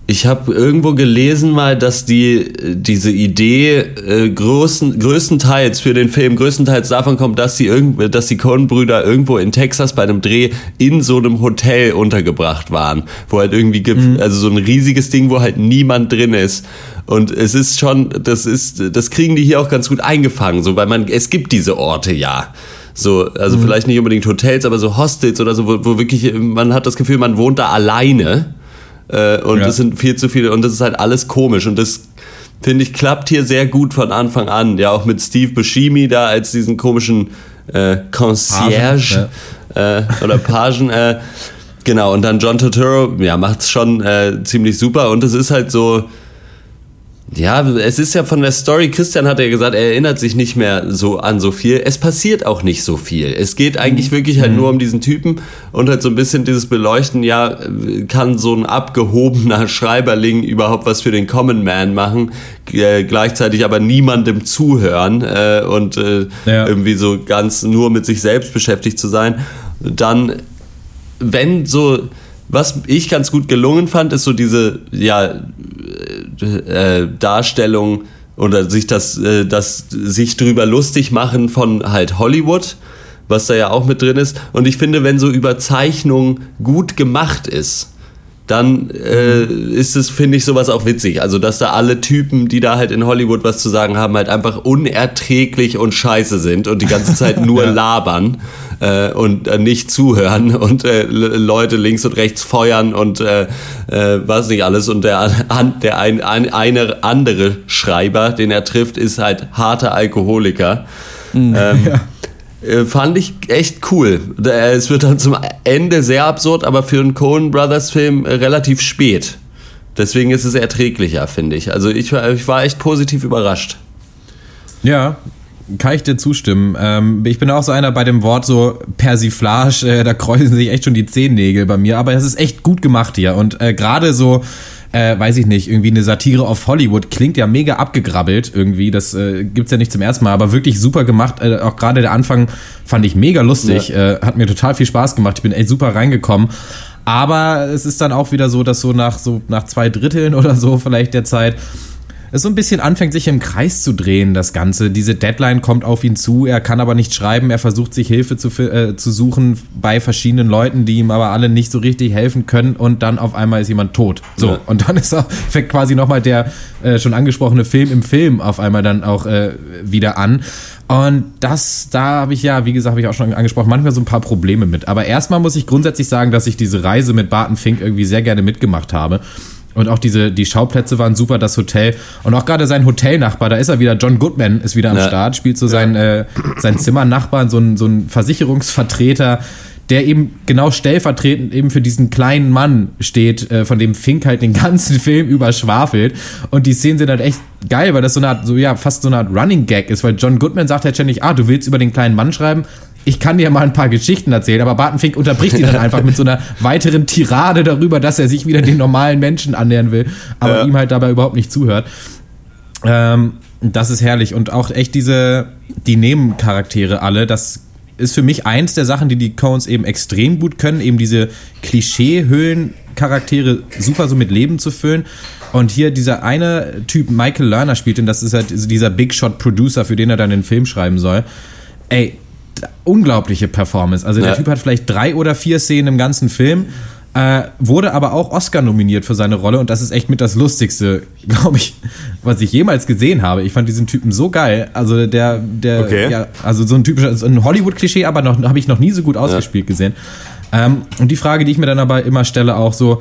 ich habe irgendwo gelesen mal, dass die diese Idee äh, größten, größtenteils für den Film größtenteils davon kommt, dass die irgend, dass die Coen-Brüder irgendwo in Texas bei einem Dreh in so einem Hotel untergebracht waren, wo halt irgendwie ge- Mhm. also so ein riesiges Ding, wo halt niemand drin ist. Und es ist schon, das ist, das kriegen die hier auch ganz gut eingefangen, so weil man es gibt diese Orte ja. So, also vielleicht nicht unbedingt Hotels, aber so Hostels oder so, wo, wo wirklich, man hat das Gefühl, man wohnt da alleine. Äh, und Ja. es sind viel zu viele, und das ist halt alles komisch. Und das, finde ich, klappt hier sehr gut von Anfang an. Ja, auch mit Steve Buscemi da als diesen komischen äh, Concierge äh, oder Pagen. Äh, genau, und dann John Turturro, ja, macht's schon äh, ziemlich super. Und es ist halt so, ja, es ist ja von der Story, Christian hat ja gesagt, er erinnert sich nicht mehr so an so viel. Es passiert auch nicht so viel. Es geht eigentlich wirklich halt nur um diesen Typen und halt so ein bisschen dieses Beleuchten, ja, kann so ein abgehobener Schreiberling überhaupt was für den Common Man machen, äh, gleichzeitig aber niemandem zuhören äh, und äh, Ja. irgendwie so ganz nur mit sich selbst beschäftigt zu sein. Dann wenn so, was ich ganz gut gelungen fand, ist so diese, ja, äh, Darstellung oder sich das, äh, das sich drüber lustig machen von halt Hollywood, was da ja auch mit drin ist. Und ich finde, wenn so Überzeichnung gut gemacht ist, dann äh, ist es, finde ich, sowas auch witzig. Also, dass da alle Typen, die da halt in Hollywood was zu sagen haben, halt einfach unerträglich und scheiße sind und die ganze Zeit nur labern äh, und äh, nicht zuhören und äh, Le- Leute links und rechts feuern und äh, äh, was nicht alles. Und der, an, der ein, ein, eine andere Schreiber, den er trifft, ist halt harter Alkoholiker. Ähm, äh, Fand ich echt cool. Äh, Es wird dann zum Ende sehr absurd, aber für einen Coen Brothers Film äh, relativ spät. Deswegen ist es erträglicher, finde ich. Also ich war, ich war echt positiv überrascht. Ja, kann ich dir zustimmen. Ähm, ich bin auch so einer bei dem Wort so Persiflage, äh, da kräuseln sich echt schon die Zehennägel bei mir, aber es ist echt gut gemacht hier und äh, gerade so, äh, weiß ich nicht, irgendwie eine Satire auf Hollywood klingt ja mega abgegrabbelt irgendwie, das äh, gibt's ja nicht zum ersten Mal, aber wirklich super gemacht. Äh, auch gerade der Anfang fand ich mega lustig, äh, hat mir total viel Spaß gemacht, ich bin echt super reingekommen. Aber es ist dann auch wieder so, dass so nach so nach zwei Dritteln oder so vielleicht der Zeit es so ein bisschen anfängt, sich im Kreis zu drehen, das Ganze. Diese Deadline kommt auf ihn zu, er kann aber nicht schreiben, er versucht sich Hilfe zu, äh, zu suchen bei verschiedenen Leuten, die ihm aber alle nicht so richtig helfen können und dann auf einmal ist jemand tot. So, Ja. und dann ist auch, fängt quasi nochmal der äh, schon angesprochene Film im Film auf einmal dann auch äh, wieder an. Und das, da habe ich ja, wie gesagt, habe ich auch schon angesprochen, manchmal so ein paar Probleme mit. Aber erstmal muss ich grundsätzlich sagen, dass ich diese Reise mit Barton Fink irgendwie sehr gerne mitgemacht habe. Und auch diese, die Schauplätze waren super, das Hotel. Und auch gerade sein Hotelnachbar, da ist er wieder, John Goodman ist wieder am Ja. Start, spielt so sein, äh, sein Zimmernachbarn, so ein, so ein Versicherungsvertreter, der eben genau stellvertretend eben für diesen kleinen Mann steht, äh, von dem Fink halt den ganzen Film über schwafelt. Und die Szenen sind halt echt geil, weil das so eine Art, so ja, fast so eine Art Running Gag ist, weil John Goodman sagt halt ständig, ah, du willst über den kleinen Mann schreiben, ich kann dir mal ein paar Geschichten erzählen, aber Barton Fink unterbricht ihn dann einfach mit so einer weiteren Tirade darüber, dass er sich wieder den normalen Menschen annähern will, aber Ja. ihm halt dabei überhaupt nicht zuhört. Ähm, das ist herrlich und auch echt diese, die Nebencharaktere alle, das ist für mich eins der Sachen, die die Coens eben extrem gut können, eben diese Klischee-Höhlen-Charaktere super so mit Leben zu füllen. Und hier dieser eine Typ, Michael Lerner spielt, und das ist halt dieser Big Shot Producer, für den er dann den Film schreiben soll. Ey, unglaubliche Performance. Also der Ja. Typ hat vielleicht drei oder vier Szenen im ganzen Film, äh, wurde aber auch Oscar nominiert für seine Rolle und das ist echt mit das Lustigste, glaube ich, was ich jemals gesehen habe. Ich fand diesen Typen so geil. Also der, der, Okay. ja, also so ein typischer, so ein Hollywood-Klischee, aber noch habe ich noch nie so gut ausgespielt gesehen. Ähm, und die Frage, die ich mir dann aber immer stelle, auch so,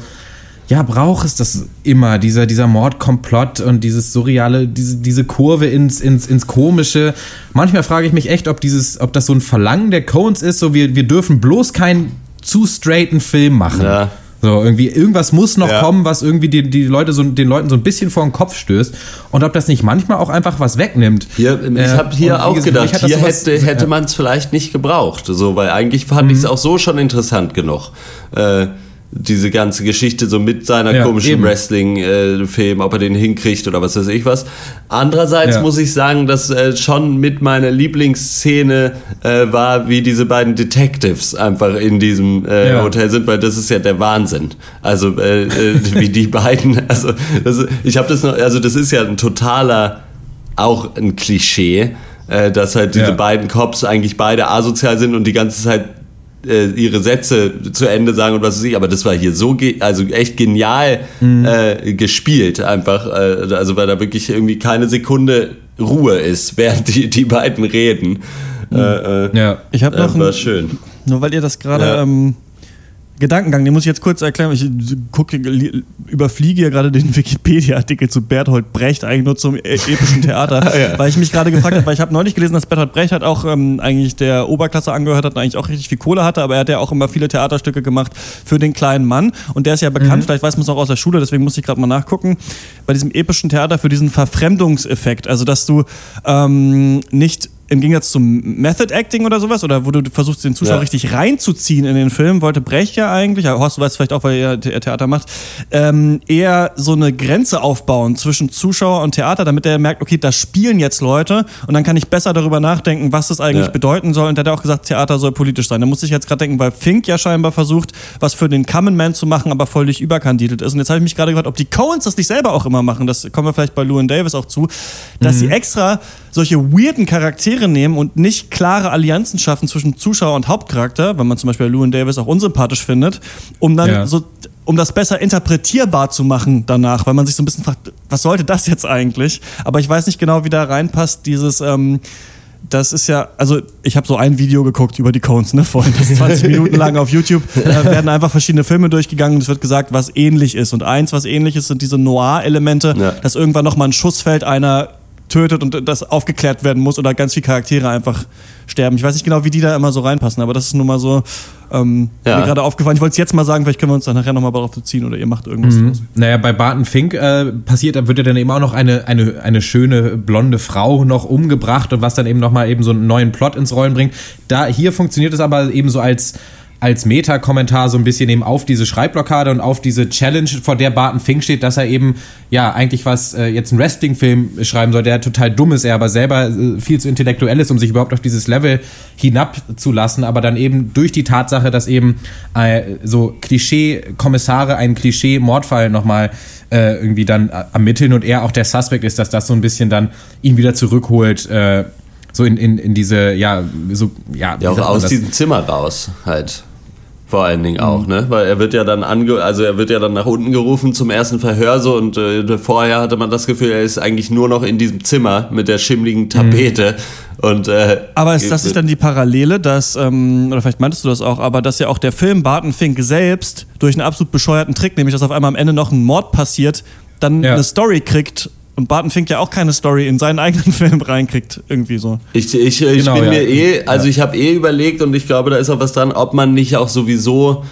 ja, braucht es das immer, dieser, dieser Mordkomplott und dieses surreale, diese, diese Kurve ins, ins, ins Komische. Manchmal frage ich mich echt, ob dieses, ob das so ein Verlangen der Coens ist, so wir, wir dürfen bloß keinen zu straighten Film machen. Ja. So, irgendwie, irgendwas muss noch Ja. kommen, was irgendwie die, die Leute so, den Leuten so ein bisschen vor den Kopf stößt. Und ob das nicht manchmal auch einfach was wegnimmt. Hier, ich Äh, habe hier wie auch gesagt, gedacht, das hier hätte, hätte man es vielleicht nicht gebraucht, so, weil eigentlich fand ich es auch so schon interessant genug. Äh, diese ganze Geschichte so mit seiner Ja, komischen. Wrestling-Film, ob er den hinkriegt oder was weiß ich was. Andererseits Ja. muss ich sagen, dass äh, schon mit meiner Lieblingsszene äh, war, wie diese beiden Detectives einfach in diesem äh, Ja. Hotel sind, weil das ist ja der Wahnsinn. Also äh, äh, wie die beiden, also das, ich habe das noch, also das ist ja ein totaler auch ein Klischee, äh, dass halt diese beiden Cops eigentlich beide asozial sind und die ganze Zeit äh, ihre Sätze zu Ende sagen und was weiß ich, aber das war hier so, ge also echt genial Mhm. äh, gespielt einfach, äh, also weil da wirklich irgendwie keine Sekunde Ruhe ist, während die, die beiden reden. Äh, äh, Ja. Ich habe noch äh, war ein, schön. Nur weil ihr das gerade Ja. ähm, Gedankengang, den muss ich jetzt kurz erklären. Ich gucke, li- überfliege hier gerade den Wikipedia-Artikel zu Berthold Brecht, eigentlich nur zum e- epischen Theater, weil ich mich gerade gefragt habe, weil ich habe neulich gelesen, dass Berthold Brecht hat auch ähm, eigentlich der Oberklasse angehört hat und eigentlich auch richtig viel Kohle hatte, aber er hat ja auch immer viele Theaterstücke gemacht für den kleinen Mann und der ist ja bekannt, vielleicht weiß man es auch aus der Schule, deswegen muss ich gerade mal nachgucken, bei diesem epischen Theater für diesen Verfremdungseffekt, also dass du ähm, nicht im Gegensatz zum Method Acting oder sowas, oder wo du versuchst, den Zuschauer Ja. richtig reinzuziehen in den Film, wollte Brecht ja eigentlich, Horst, du weißt vielleicht auch, weil er The- Theater macht, ähm, eher so eine Grenze aufbauen zwischen Zuschauer und Theater, damit er merkt, okay, da spielen jetzt Leute und dann kann ich besser darüber nachdenken, was das eigentlich Ja. bedeuten soll. Und der hat ja auch gesagt, Theater soll politisch sein. Da muss ich jetzt gerade denken, weil Fink ja scheinbar versucht, was für den Common Man zu machen, aber völlig überkandidelt ist. Und jetzt habe ich mich gerade gefragt, ob die Coens das nicht selber auch immer machen. Das kommen wir vielleicht bei Llewyn Davis auch zu, dass sie extra solche weirden Charaktere nehmen und nicht klare Allianzen schaffen zwischen Zuschauer und Hauptcharakter, wenn man zum Beispiel Llewyn Davis auch unsympathisch findet, um dann Ja. so um das besser interpretierbar zu machen danach, weil man sich so ein bisschen fragt, was sollte das jetzt eigentlich? Aber ich weiß nicht genau, wie da reinpasst, dieses, ähm, das ist ja, also ich habe so ein Video geguckt über die Cones, ne, vorhin, das ist 20 Minuten lang auf YouTube, da werden einfach verschiedene Filme durchgegangen und es wird gesagt, was ähnlich ist. Und eins, was ähnlich ist, sind diese Noir-Elemente, Ja. dass irgendwann nochmal ein Schuss fällt, einer tötet und das aufgeklärt werden muss oder ganz viele Charaktere einfach sterben. Ich weiß nicht genau, wie die da immer so reinpassen, aber das ist nun mal so ähm, Ja. mir gerade aufgefallen. Ich wollte es jetzt mal sagen, vielleicht können wir uns dann nachher nochmal darauf beziehen oder ihr macht irgendwas. draus. Naja, bei Barton Fink äh, passiert, da wird ja dann eben auch noch eine, eine, eine schöne blonde Frau noch umgebracht und was dann eben nochmal eben so einen neuen Plot ins Rollen bringt. Da, hier funktioniert es aber eben so als, als Meta-Kommentar so ein bisschen eben auf diese Schreibblockade und auf diese Challenge, vor der Barton Fink steht, dass er eben, ja, eigentlich was, äh, jetzt einen Wrestling-Film schreiben soll, der total dumm ist, er aber selber äh, viel zu intellektuell ist, um sich überhaupt auf dieses Level hinabzulassen, aber dann eben durch die Tatsache, dass eben äh, so Klischee-Kommissare einen Klischee-Mordfall nochmal äh, irgendwie dann äh, ermitteln und er auch der Suspect ist, dass das so ein bisschen dann ihn wieder zurückholt, äh, so in, in, in diese, ja, so, ja, Ja, auch aus das? diesem Zimmer raus halt. Vor allen Dingen Mhm. auch, ne? Weil er wird ja dann ange also er wird ja dann nach unten gerufen zum ersten Verhör so und äh, vorher hatte man das Gefühl, er ist eigentlich nur noch in diesem Zimmer mit der schimmligen Tapete und äh, Aber ist das nicht dann die Parallele, dass, ähm, oder vielleicht meintest du das auch, aber dass ja auch der Film Barton Fink selbst durch einen absolut bescheuerten Trick, nämlich dass auf einmal am Ende noch ein Mord passiert, dann Ja. eine Story kriegt, und Barton Fink ja auch keine Story in seinen eigenen Film reinkriegt, irgendwie so. Ich, ich, ich Genau, bin ja. mir eh, also ich habe eh überlegt und ich glaube, da ist auch was dran, ob man nicht auch sowieso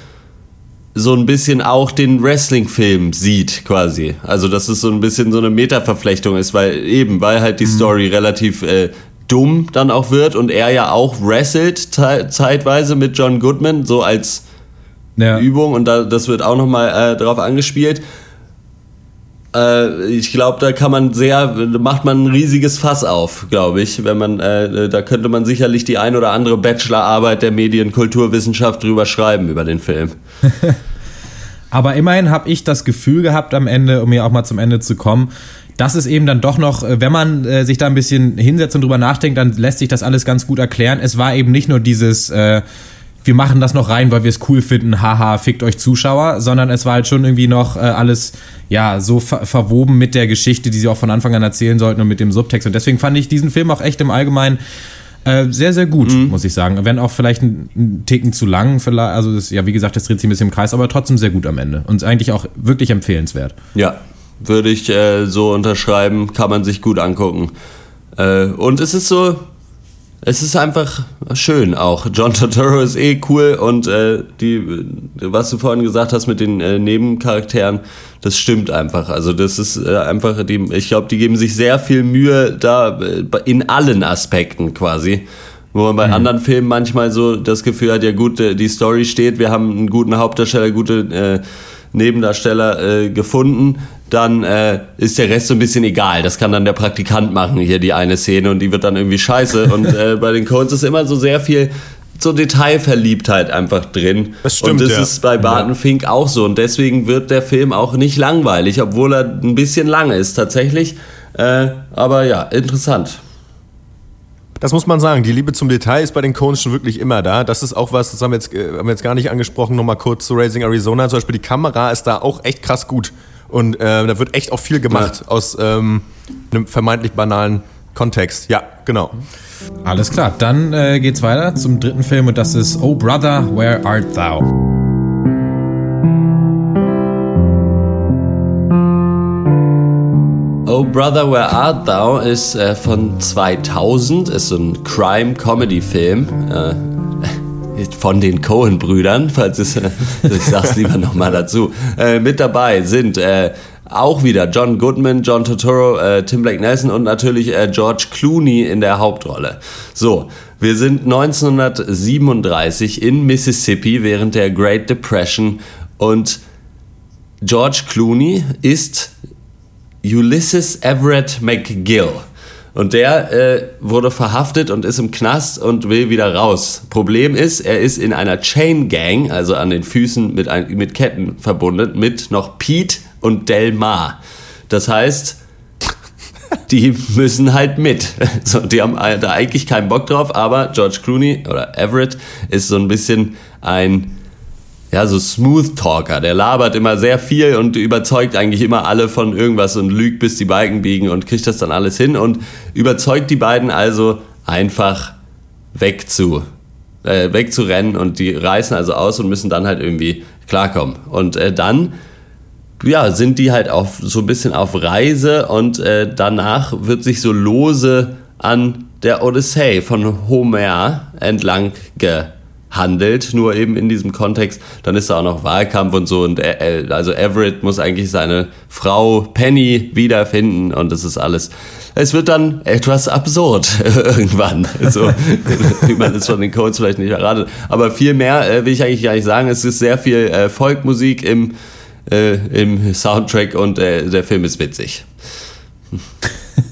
so ein bisschen auch den Wrestling-Film sieht, quasi. Also, dass es so ein bisschen so eine Meta-Verflechtung ist, weil eben, weil halt die Story relativ äh, dumm dann auch wird und er ja auch wrestelt ze zeitweise mit John Goodman, so als Ja. Übung und da, das wird auch nochmal äh, drauf angespielt. Äh, ich glaube, da kann man sehr, macht man ein riesiges Fass auf, glaube ich, wenn man, äh, da könnte man sicherlich die ein oder andere Bachelorarbeit der Medienkulturwissenschaft drüber schreiben über den Film. Aber immerhin habe ich das Gefühl gehabt am Ende, um hier auch mal zum Ende zu kommen, dass es eben dann doch noch, äh, wenn man äh, sich da ein bisschen hinsetzt und drüber nachdenkt, dann lässt sich das alles ganz gut erklären. Es war eben nicht nur dieses, äh, wir machen das noch rein, weil wir es cool finden, haha, fickt euch Zuschauer, sondern es war halt schon irgendwie noch äh, alles, ja, so ver verwoben mit der Geschichte, die sie auch von Anfang an erzählen sollten und mit dem Subtext. Und deswegen fand ich diesen Film auch echt im Allgemeinen äh, sehr, sehr gut, muss ich sagen. Wenn auch vielleicht ein, ein Ticken zu lang, vielleicht, also das, ja, wie gesagt, das dreht sich ein bisschen im Kreis, aber trotzdem sehr gut am Ende. Und eigentlich auch wirklich empfehlenswert. Ja, würde ich äh, so unterschreiben, kann man sich gut angucken. Äh, und es ist so, es ist einfach schön auch. John Turturro ist eh cool und äh, die, was du vorhin gesagt hast mit den äh, Nebencharakteren, das stimmt einfach. Also das ist äh, einfach, die, ich glaube, die geben sich sehr viel Mühe da äh, in allen Aspekten quasi. Wo man bei anderen Filmen manchmal so das Gefühl hat, ja gut, äh, die Story steht, wir haben einen guten Hauptdarsteller, gute äh, Nebendarsteller äh, gefunden, dann äh, ist der Rest so ein bisschen egal. Das kann dann der Praktikant machen, hier die eine Szene und die wird dann irgendwie scheiße. Und äh, bei den Coens ist immer so sehr viel so Detailverliebtheit einfach drin. Das stimmt, Und das ja. ist bei Barton Fink auch so. Und deswegen wird der Film auch nicht langweilig, obwohl er ein bisschen lang ist tatsächlich. Äh, aber ja, interessant. Das muss man sagen. Die Liebe zum Detail ist bei den Coens schon wirklich immer da. Das ist auch was, das haben wir jetzt, äh, haben wir jetzt gar nicht angesprochen, nochmal kurz zu Raising Arizona. Zum Beispiel die Kamera ist da auch echt krass gut. Und äh, da wird echt auch viel gemacht aus ähm, einem vermeintlich banalen Kontext. Ja, genau. Alles klar, dann äh, geht's weiter zum dritten Film und das ist Oh Brother, Where Art Thou? Oh Brother, Where Art Thou ist äh, von 2000, ist so ein Crime-Comedy-Film äh, von den Cohen-Brüdern, falls es, äh, ich sag's lieber nochmal dazu. Äh, mit dabei sind äh, auch wieder John Goodman, John Turturro, äh, Tim Blake Nelson und natürlich äh, George Clooney in der Hauptrolle. So, wir sind 1937 in Mississippi während der Great Depression und George Clooney ist Ulysses Everett McGill. Und der äh, wurde verhaftet und ist im Knast und will wieder raus. Problem ist, er ist in einer Chain Gang, also an den Füßen mit, ein, mit Ketten verbunden, mit noch Pete und Delmar. Das heißt, die müssen halt mit. So, die haben da eigentlich keinen Bock drauf, aber George Clooney oder Everett ist so ein bisschen ein ja, so Smooth Talker. Der labert immer sehr viel und überzeugt eigentlich immer alle von irgendwas und lügt, bis die Balken biegen und kriegt das dann alles hin und überzeugt die beiden also einfach wegzu, äh, wegzurennen und die reißen also aus und müssen dann halt irgendwie klarkommen. Und äh, dann ja, sind die halt auf, so ein bisschen auf Reise und äh, danach wird sich so lose an der Odyssee von Homer entlang gehandelt, nur eben in diesem Kontext. Dann ist da auch noch Wahlkampf und so und äh, also Everett muss eigentlich seine Frau Penny wiederfinden und das ist alles. Es wird dann etwas absurd irgendwann, so wie man es von den Codes vielleicht nicht erratet. Aber viel mehr äh, will ich eigentlich gar nicht sagen. Es ist sehr viel äh, Folkmusik im äh, im Soundtrack und äh, der Film ist witzig.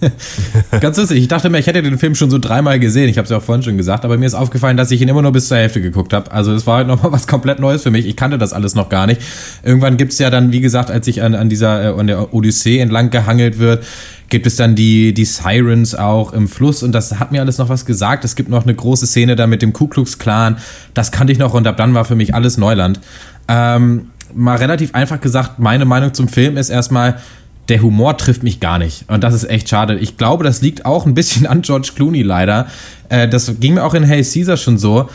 Ganz lustig, ich dachte mir, ich hätte den Film schon so dreimal gesehen, ich habe es ja auch vorhin schon gesagt, aber mir ist aufgefallen, dass ich ihn immer nur bis zur Hälfte geguckt habe. Also es war halt nochmal was komplett Neues für mich, ich kannte das alles noch gar nicht. Irgendwann gibt es ja dann, wie gesagt, als ich an, an dieser, äh, an der Odyssee entlang gehangelt wird, gibt es dann die, die Sirens auch im Fluss und das hat mir alles noch was gesagt. Es gibt noch eine große Szene da mit dem Ku Klux Klan, das kannte ich noch und ab dann war für mich alles Neuland. Ähm, mal relativ einfach gesagt, meine Meinung zum Film ist erstmal, der Humor trifft mich gar nicht. Und das ist echt schade. Ich glaube, das liegt auch ein bisschen an George Clooney leider. Äh, das ging mir auch in Hey Caesar schon so.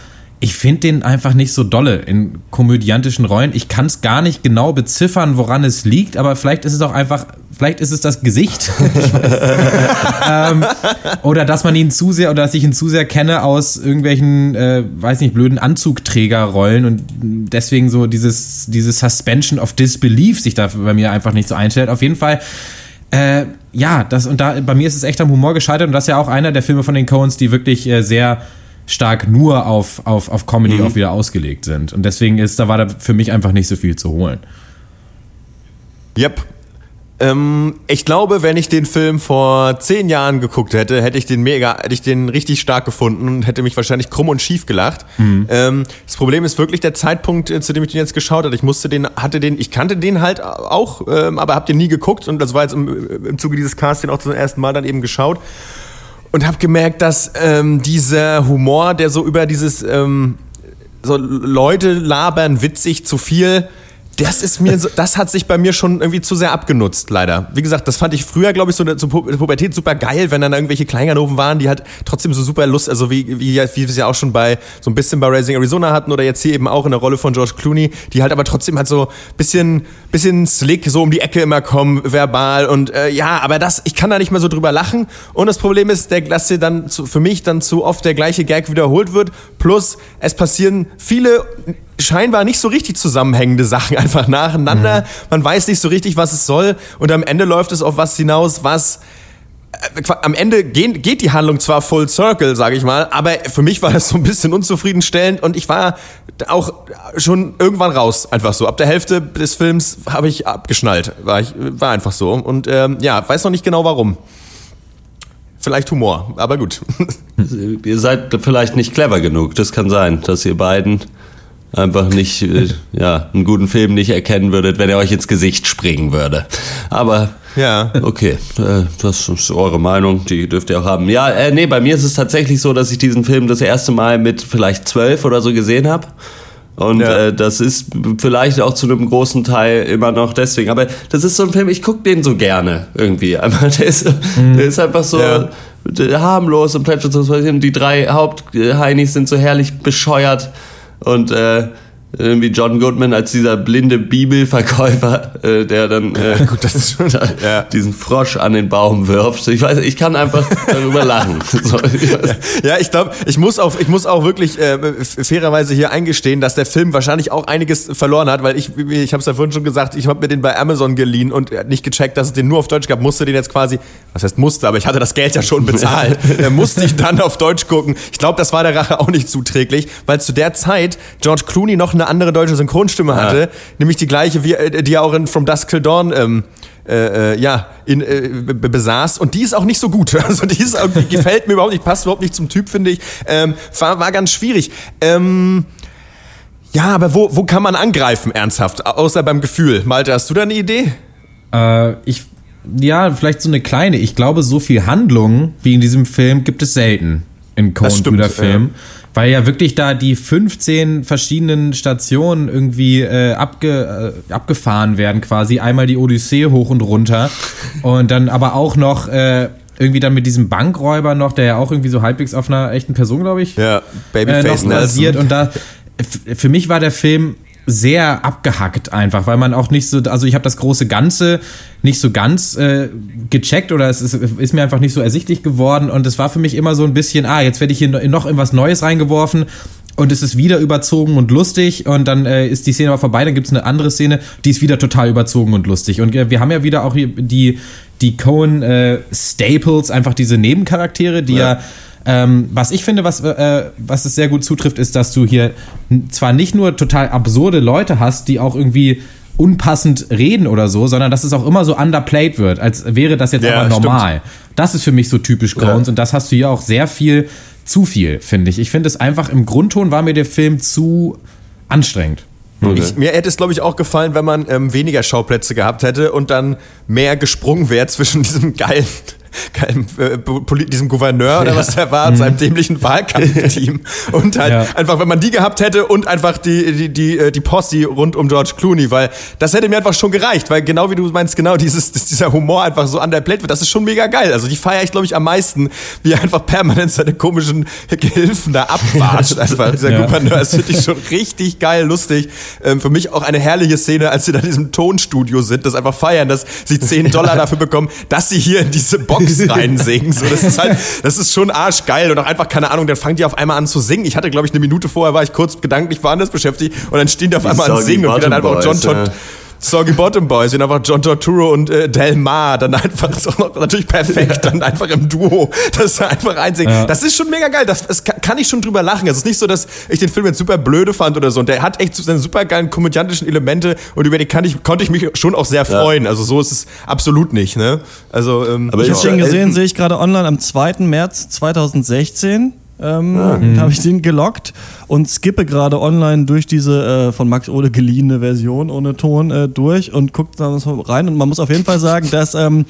Ich finde den einfach nicht so dolle in komödiantischen Rollen. Ich kann es gar nicht genau beziffern, woran es liegt, aber vielleicht ist es auch einfach, vielleicht ist es das Gesicht. ähm, oder dass man ihn zu sehr, oder dass ich ihn zu sehr kenne aus irgendwelchen, äh, weiß nicht, blöden Anzugträgerrollen und deswegen so dieses, dieses Suspension of Disbelief sich da bei mir einfach nicht so einstellt. Auf jeden Fall äh, ja, das und da bei mir ist es echt am Humor gescheitert und das ist ja auch einer der Filme von den Coens, die wirklich äh, sehr stark nur auf, auf, auf Comedy mhm. auch wieder ausgelegt sind. Und deswegen ist, da war da für mich einfach nicht so viel zu holen. Yep. Ähm, ich glaube, wenn ich den Film vor zehn Jahren geguckt hätte, hätte ich den mega, hätte ich den richtig stark gefunden und hätte mich wahrscheinlich krumm und schief gelacht. Mhm. Ähm, das Problem ist wirklich der Zeitpunkt, äh, zu dem ich den jetzt geschaut habe. Ich musste den, hatte den, ich kannte den halt auch, ähm, aber habe den nie geguckt und das war jetzt im, im Zuge dieses Castings auch zum ersten Mal dann eben geschaut und habe gemerkt, dass ähm, dieser Humor, der so über dieses ähm, so Leute labern witzig zu viel das ist mir so, das hat sich bei mir schon irgendwie zu sehr abgenutzt, leider. Wie gesagt, das fand ich früher, glaube ich, so zur Pubertät super geil, wenn dann irgendwelche Kleinganoven waren, die halt trotzdem so super Lust, also wie, wie, wie wir es ja auch schon bei, so ein bisschen bei Raising Arizona hatten oder jetzt hier eben auch in der Rolle von George Clooney, die halt aber trotzdem halt so bisschen, bisschen slick so um die Ecke immer kommen, verbal und äh, ja, aber das, ich kann da nicht mehr so drüber lachen und das Problem ist, der, dass dir dann zu, für mich dann zu oft der gleiche Gag wiederholt wird, plus es passieren viele scheinbar nicht so richtig zusammenhängende Sachen einfach nacheinander. Mhm. Man weiß nicht so richtig, was es soll. Und am Ende läuft es auf was hinaus, was äh, am Ende geht, geht die Handlung zwar full circle, sage ich mal, aber für mich war das so ein bisschen unzufriedenstellend und ich war auch schon irgendwann raus, einfach so. Ab der Hälfte des Films habe ich abgeschnallt, war, ich, war einfach so. Und ähm, ja, weiß noch nicht genau warum. Vielleicht Humor, aber gut. ihr seid vielleicht nicht clever genug, das kann sein, dass ihr beiden einfach nicht, äh, ja, einen guten Film nicht erkennen würdet, wenn er euch ins Gesicht springen würde. Aber ja. Okay, äh, das ist eure Meinung, die dürft ihr auch haben. Ja, äh, nee, bei mir ist es tatsächlich so, dass ich diesen Film das erste Mal mit vielleicht zwölf oder so gesehen habe. Und ja. äh, das ist vielleicht auch zu einem großen Teil immer noch deswegen. Aber das ist so ein Film, ich gucke den so gerne irgendwie. Aber der ist, mhm. der ist einfach so ja. harmlos und Plätschern. Die drei Hauptheinis sind so herrlich bescheuert. Und äh, irgendwie John Goodman als dieser blinde Bibelverkäufer, äh, der dann äh, Gut, schon, ja. diesen Frosch an den Baum wirft. Ich weiß, ich kann einfach darüber lachen. So, ja, ich glaube, ich muss auch, ich muss auch wirklich äh, fairerweise hier eingestehen, dass der Film wahrscheinlich auch einiges verloren hat, weil ich, ich habe es ja vorhin schon gesagt, ich habe mir den bei Amazon geliehen und nicht gecheckt, dass es den nur auf Deutsch gab. Musste den jetzt quasi, was heißt musste, aber ich hatte das Geld ja schon bezahlt. da musste ich dann auf Deutsch gucken. Ich glaube, das war der Rache auch nicht zuträglich, weil zu der Zeit George Clooney noch eine eine andere deutsche Synchronstimme hatte, ja. nämlich die gleiche, wie, äh, die er auch in From Dusk Till Dawn ähm, äh, äh ja, in, äh, besaß und die ist auch nicht so gut. Also die ist irgendwie, gefällt mir überhaupt nicht, passt überhaupt nicht zum Typ, finde ich. Ähm, war, war ganz schwierig. Ähm, ja, aber wo, wo kann man angreifen, ernsthaft? Außer beim Gefühl. Malte, hast du da eine Idee? Äh, ich, ja, vielleicht so eine kleine. Ich glaube, so viel Handlung wie in diesem Film gibt es selten in Coen-Brüder-Filmen. Weil ja wirklich da die 15 verschiedenen Stationen irgendwie äh, abge, äh, abgefahren werden, quasi. Einmal die Odyssee hoch und runter. und dann aber auch noch äh, irgendwie dann mit diesem Bankräuber noch, der ja auch irgendwie so halbwegs auf einer echten Person, glaube ich, ja, Babyface äh, noch basiert. Und da, für mich war der Film sehr abgehackt einfach, weil man auch nicht so, also ich habe das große Ganze nicht so ganz äh, gecheckt oder es ist, ist, mir einfach nicht so ersichtlich geworden und es war für mich immer so ein bisschen, ah, jetzt werde ich hier noch in was Neues reingeworfen und es ist wieder überzogen und lustig und dann äh, ist die Szene aber vorbei, dann gibt es eine andere Szene, die ist wieder total überzogen und lustig und äh, wir haben ja wieder auch die, die Cohen äh, Staples, einfach diese Nebencharaktere, die ja, ja ähm, was ich finde, was, äh, was es sehr gut zutrifft, ist, dass du hier zwar nicht nur total absurde Leute hast, die auch irgendwie unpassend reden oder so, sondern dass es auch immer so underplayed wird, als wäre das jetzt ja, aber normal. Stimmt. Das ist für mich so typisch Grounds ja. und das hast du hier auch sehr viel, zu viel, finde ich. Ich finde es einfach, im Grundton war mir der Film zu anstrengend. Okay. Ich, mir hätte es, glaube ich, auch gefallen, wenn man ähm, weniger Schauplätze gehabt hätte und dann mehr gesprungen wäre zwischen diesem geilen keinem äh, diesem Gouverneur oder was der war, und seinem dämlichen Wahlkampfteam. Und halt ja. einfach, wenn man die gehabt hätte und einfach die, die, die, äh, die Posse rund um George Clooney, weil das hätte mir einfach schon gereicht, weil genau wie du meinst, genau dieses, dieser Humor einfach so underplayed wird, das ist schon mega geil. Also die feiere ich, glaube ich, am meisten, wie er einfach permanent seine komischen Gehilfen da abwatscht. Einfach dieser ja. Gouverneur, das finde ich schon richtig geil, lustig. Ähm, für mich auch eine herrliche Szene, als sie da in diesem Tonstudio sind, das einfach feiern, dass sie 10 Dollar dafür bekommen, dass sie hier in diese Box reinsingen. So, das ist halt, das ist schon arschgeil und auch einfach, keine Ahnung, dann fangen die auf einmal an zu singen. Ich hatte, glaube ich, eine Minute vorher war ich kurz gedanklich woanders beschäftigt und dann stehen die auf einmal an singen und dann einfach John Todd. Ja. Soggy Bottom Boys, sind einfach John Torturo und äh, Del Mar, dann einfach so natürlich perfekt, dann einfach im Duo, das einfach einsingen. Ja. Das ist schon mega geil, das, das kann ich schon drüber lachen. Es ist nicht so, dass ich den Film jetzt super blöde fand oder so. Und der hat echt seine super geilen komödiantischen Elemente und über die kann ich, konnte ich mich schon auch sehr freuen. Ja. Also so ist es absolut nicht, ne? Also, ähm, Aber ich habe den gesehen, sehe ich gerade online am 2. März 2016 ähm, ah. Mhm. habe ich den gelockt und skippe gerade online durch diese äh, von Max Ode geliehene Version ohne Ton äh, durch und guckt da so rein. Und man muss auf jeden Fall sagen, dass ähm,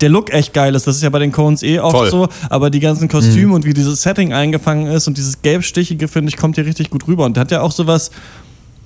der Look echt geil ist. Das ist ja bei den Cones eh oft Voll. so, aber die ganzen Kostüme mhm. und wie dieses Setting eingefangen ist und dieses gelbstichige, finde ich, kommt hier richtig gut rüber. Und der hat ja auch sowas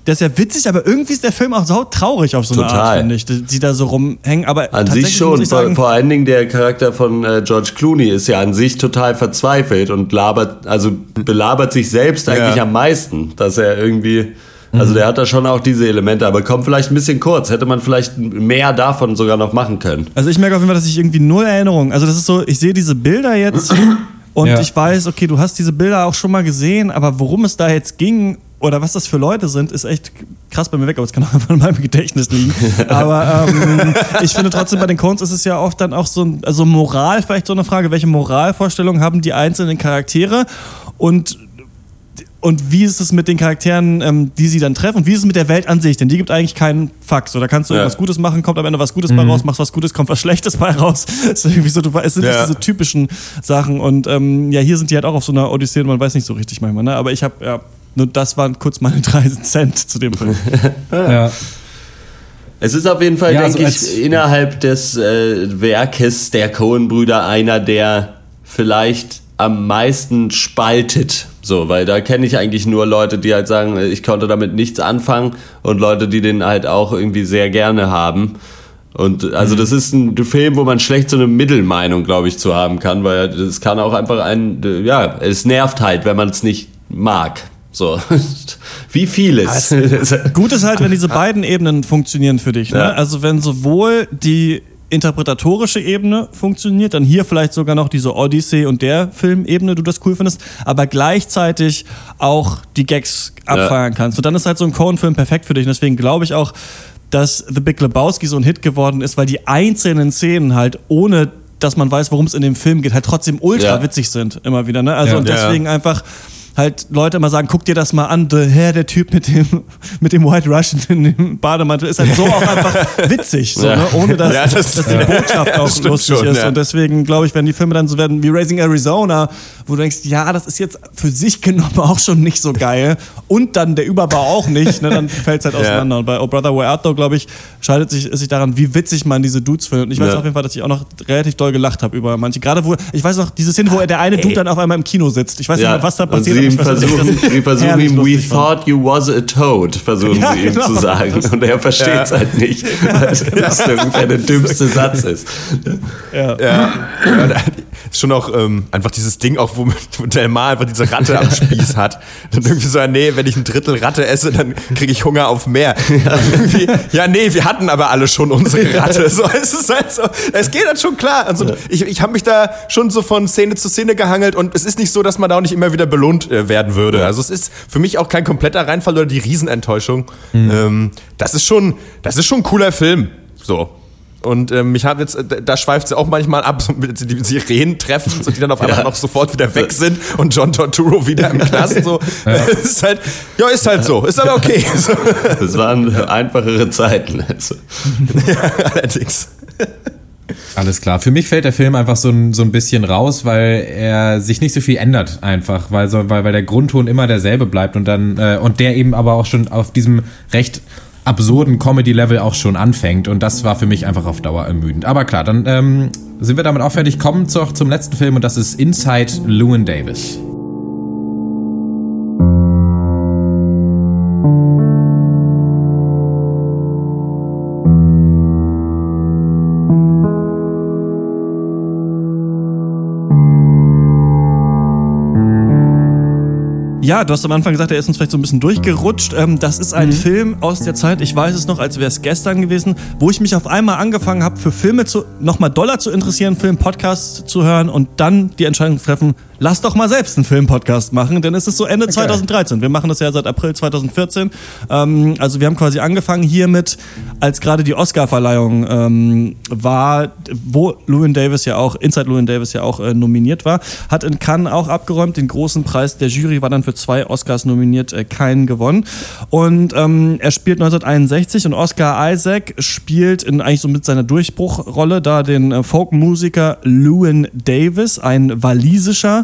der ist ja witzig, aber irgendwie ist der Film auch so traurig auf so eine Total. Art, finde ich, die da so rumhängen. Aber an sich schon. Sagen, vor, vor, allen Dingen der Charakter von äh, George Clooney ist ja an sich total verzweifelt und labert, also belabert sich selbst eigentlich ja. am meisten, dass er irgendwie. Also mhm. der hat da schon auch diese Elemente, aber kommt vielleicht ein bisschen kurz. Hätte man vielleicht mehr davon sogar noch machen können. Also ich merke auf jeden Fall, dass ich irgendwie null Erinnerung. Also das ist so, ich sehe diese Bilder jetzt und ja. ich weiß, okay, du hast diese Bilder auch schon mal gesehen, aber worum es da jetzt ging oder was das für Leute sind, ist echt krass bei mir weg, aber es kann auch einfach in meinem Gedächtnis liegen. aber ähm, ich finde trotzdem bei den Cones ist es ja oft dann auch so, also Moral, vielleicht so eine Frage, welche Moralvorstellungen haben die einzelnen Charaktere und und wie ist es mit den Charakteren, ähm, die sie dann treffen? Und wie ist es mit der Welt an sich? Denn die gibt eigentlich keinen Fakt. So, da kannst du ja. irgendwas Gutes machen, kommt am Ende was Gutes mhm. bei raus, machst was Gutes, kommt was Schlechtes bei raus. es, ist irgendwie so, es sind ja. diese typischen Sachen. Und ähm, ja, hier sind die halt auch auf so einer Odyssee und man weiß nicht so richtig manchmal. Ne? Aber ich habe ja, nur das waren kurz meine 30 Cent zu dem Film. ja. Es ist auf jeden Fall, ja, denke also ich, innerhalb des äh, Werkes der Cohen-Brüder einer, der vielleicht am meisten spaltet. So, weil da kenne ich eigentlich nur Leute, die halt sagen, ich konnte damit nichts anfangen und Leute, die den halt auch irgendwie sehr gerne haben. Und also mhm. das ist ein Film, wo man schlecht so eine Mittelmeinung, glaube ich, zu haben kann, weil es kann auch einfach ein, ja, es nervt halt, wenn man es nicht mag. So, wie vieles. Also, gut ist halt, wenn diese beiden Ebenen funktionieren für dich. Ne? Ja. Also wenn sowohl die interpretatorische Ebene funktioniert, dann hier vielleicht sogar noch diese Odyssey und der Filmebene, du das cool findest, aber gleichzeitig auch die Gags abfeiern ja. kannst. Und dann ist halt so ein Cohen-Film perfekt für dich. Und deswegen glaube ich auch, dass The Big Lebowski so ein Hit geworden ist, weil die einzelnen Szenen halt ohne dass man weiß, worum es in dem Film geht, halt trotzdem ultra ja. witzig sind, immer wieder. Ne? Also ja, und deswegen einfach halt Leute immer sagen, guck dir das mal an, der Herr, der Typ mit dem, mit dem White Russian in dem Bademantel ist halt so auch einfach witzig, so, ja. ne? ohne dass, ja, das, dass die Botschaft auch lustig schon, ist. Ja. Und deswegen glaube ich, wenn die Filme dann so werden wie Raising Arizona, wo du denkst, ja, das ist jetzt für sich genommen auch schon nicht so geil und dann der Überbau auch nicht, ne? dann fällt es halt auseinander. Und bei Oh Brother Where Art Thou, glaube ich, scheidet sich, sich daran, wie witzig man diese Dudes findet. Und ich weiß auf jeden Fall, dass ich auch noch relativ doll gelacht habe über manche. Gerade wo, ich weiß noch, diese Szene, wo der eine Dude dann auf einmal im Kino sitzt. Ich weiß nicht mehr, was da passiert sie versuchen, sie versuchen ihm, we thought you was a toad, versuchen ja, sie ihm genau. zu sagen. Und er versteht es ja. halt nicht, weil das irgendwie der dümmste Satz ist. Ja. ja. Schon auch ähm, einfach dieses Ding, auch wo Del Mar einfach diese Ratte am Spieß hat. Dann irgendwie so, nee, wenn ich ein Drittel Ratte esse, dann kriege ich Hunger auf mehr. Ja. ja, nee, wir hatten aber alle schon unsere Ratte. So, es ist halt so, es geht halt schon klar. Also ich, ich habe mich da schon so von Szene zu Szene gehangelt und es ist nicht so, dass man da auch nicht immer wieder belohnt äh, werden würde. Also es ist für mich auch kein kompletter Reinfall oder die Riesenenttäuschung. Mhm. Ähm, das ist schon, das ist schon ein cooler Film. So. Und ähm, mich hat jetzt, äh, da schweift sie auch manchmal ab, so mit die Sirenen treffen, so, die dann auf einmal ja. noch sofort wieder weg sind und John Torturo wieder im Knast. So. Ja. ist halt, ja, ist halt so. Ist aber okay. So. Das waren einfachere Zeiten. Also. ja, allerdings. Alles klar. Für mich fällt der Film einfach so ein, so ein bisschen raus, weil er sich nicht so viel ändert einfach, weil, so, weil, weil der Grundton immer derselbe bleibt und dann äh, und der eben aber auch schon auf diesem recht absurden Comedy-Level auch schon anfängt und das war für mich einfach auf Dauer ermüdend. Aber klar, dann ähm, sind wir damit auch fertig. Kommen zur, zum letzten Film und das ist Inside Llewyn Davis. Ja, du hast am Anfang gesagt, er ist uns vielleicht so ein bisschen durchgerutscht. Ähm, das ist ein mhm. Film aus der Zeit, ich weiß es noch, als wäre es gestern gewesen, wo ich mich auf einmal angefangen habe, für Filme zu, nochmal doller zu interessieren, Film-Podcasts zu hören und dann die Entscheidung zu treffen, lass doch mal selbst einen Film-Podcast machen, denn es ist so Ende okay. 2013. Wir machen das ja seit April 2014. Ähm, also wir haben quasi angefangen hiermit, als gerade die Oscar-Verleihung ähm, war, wo Llewyn Davis ja auch, Inside Llewyn Davis ja auch äh, nominiert war, hat in Cannes auch abgeräumt. Den großen Preis der Jury war dann für zwei Oscars nominiert, äh, keinen gewonnen. Und ähm, er spielt 1961 und Oscar Isaac spielt in eigentlich so mit seiner Durchbruchrolle da den äh, Folkmusiker Llewyn Davis, ein walisischer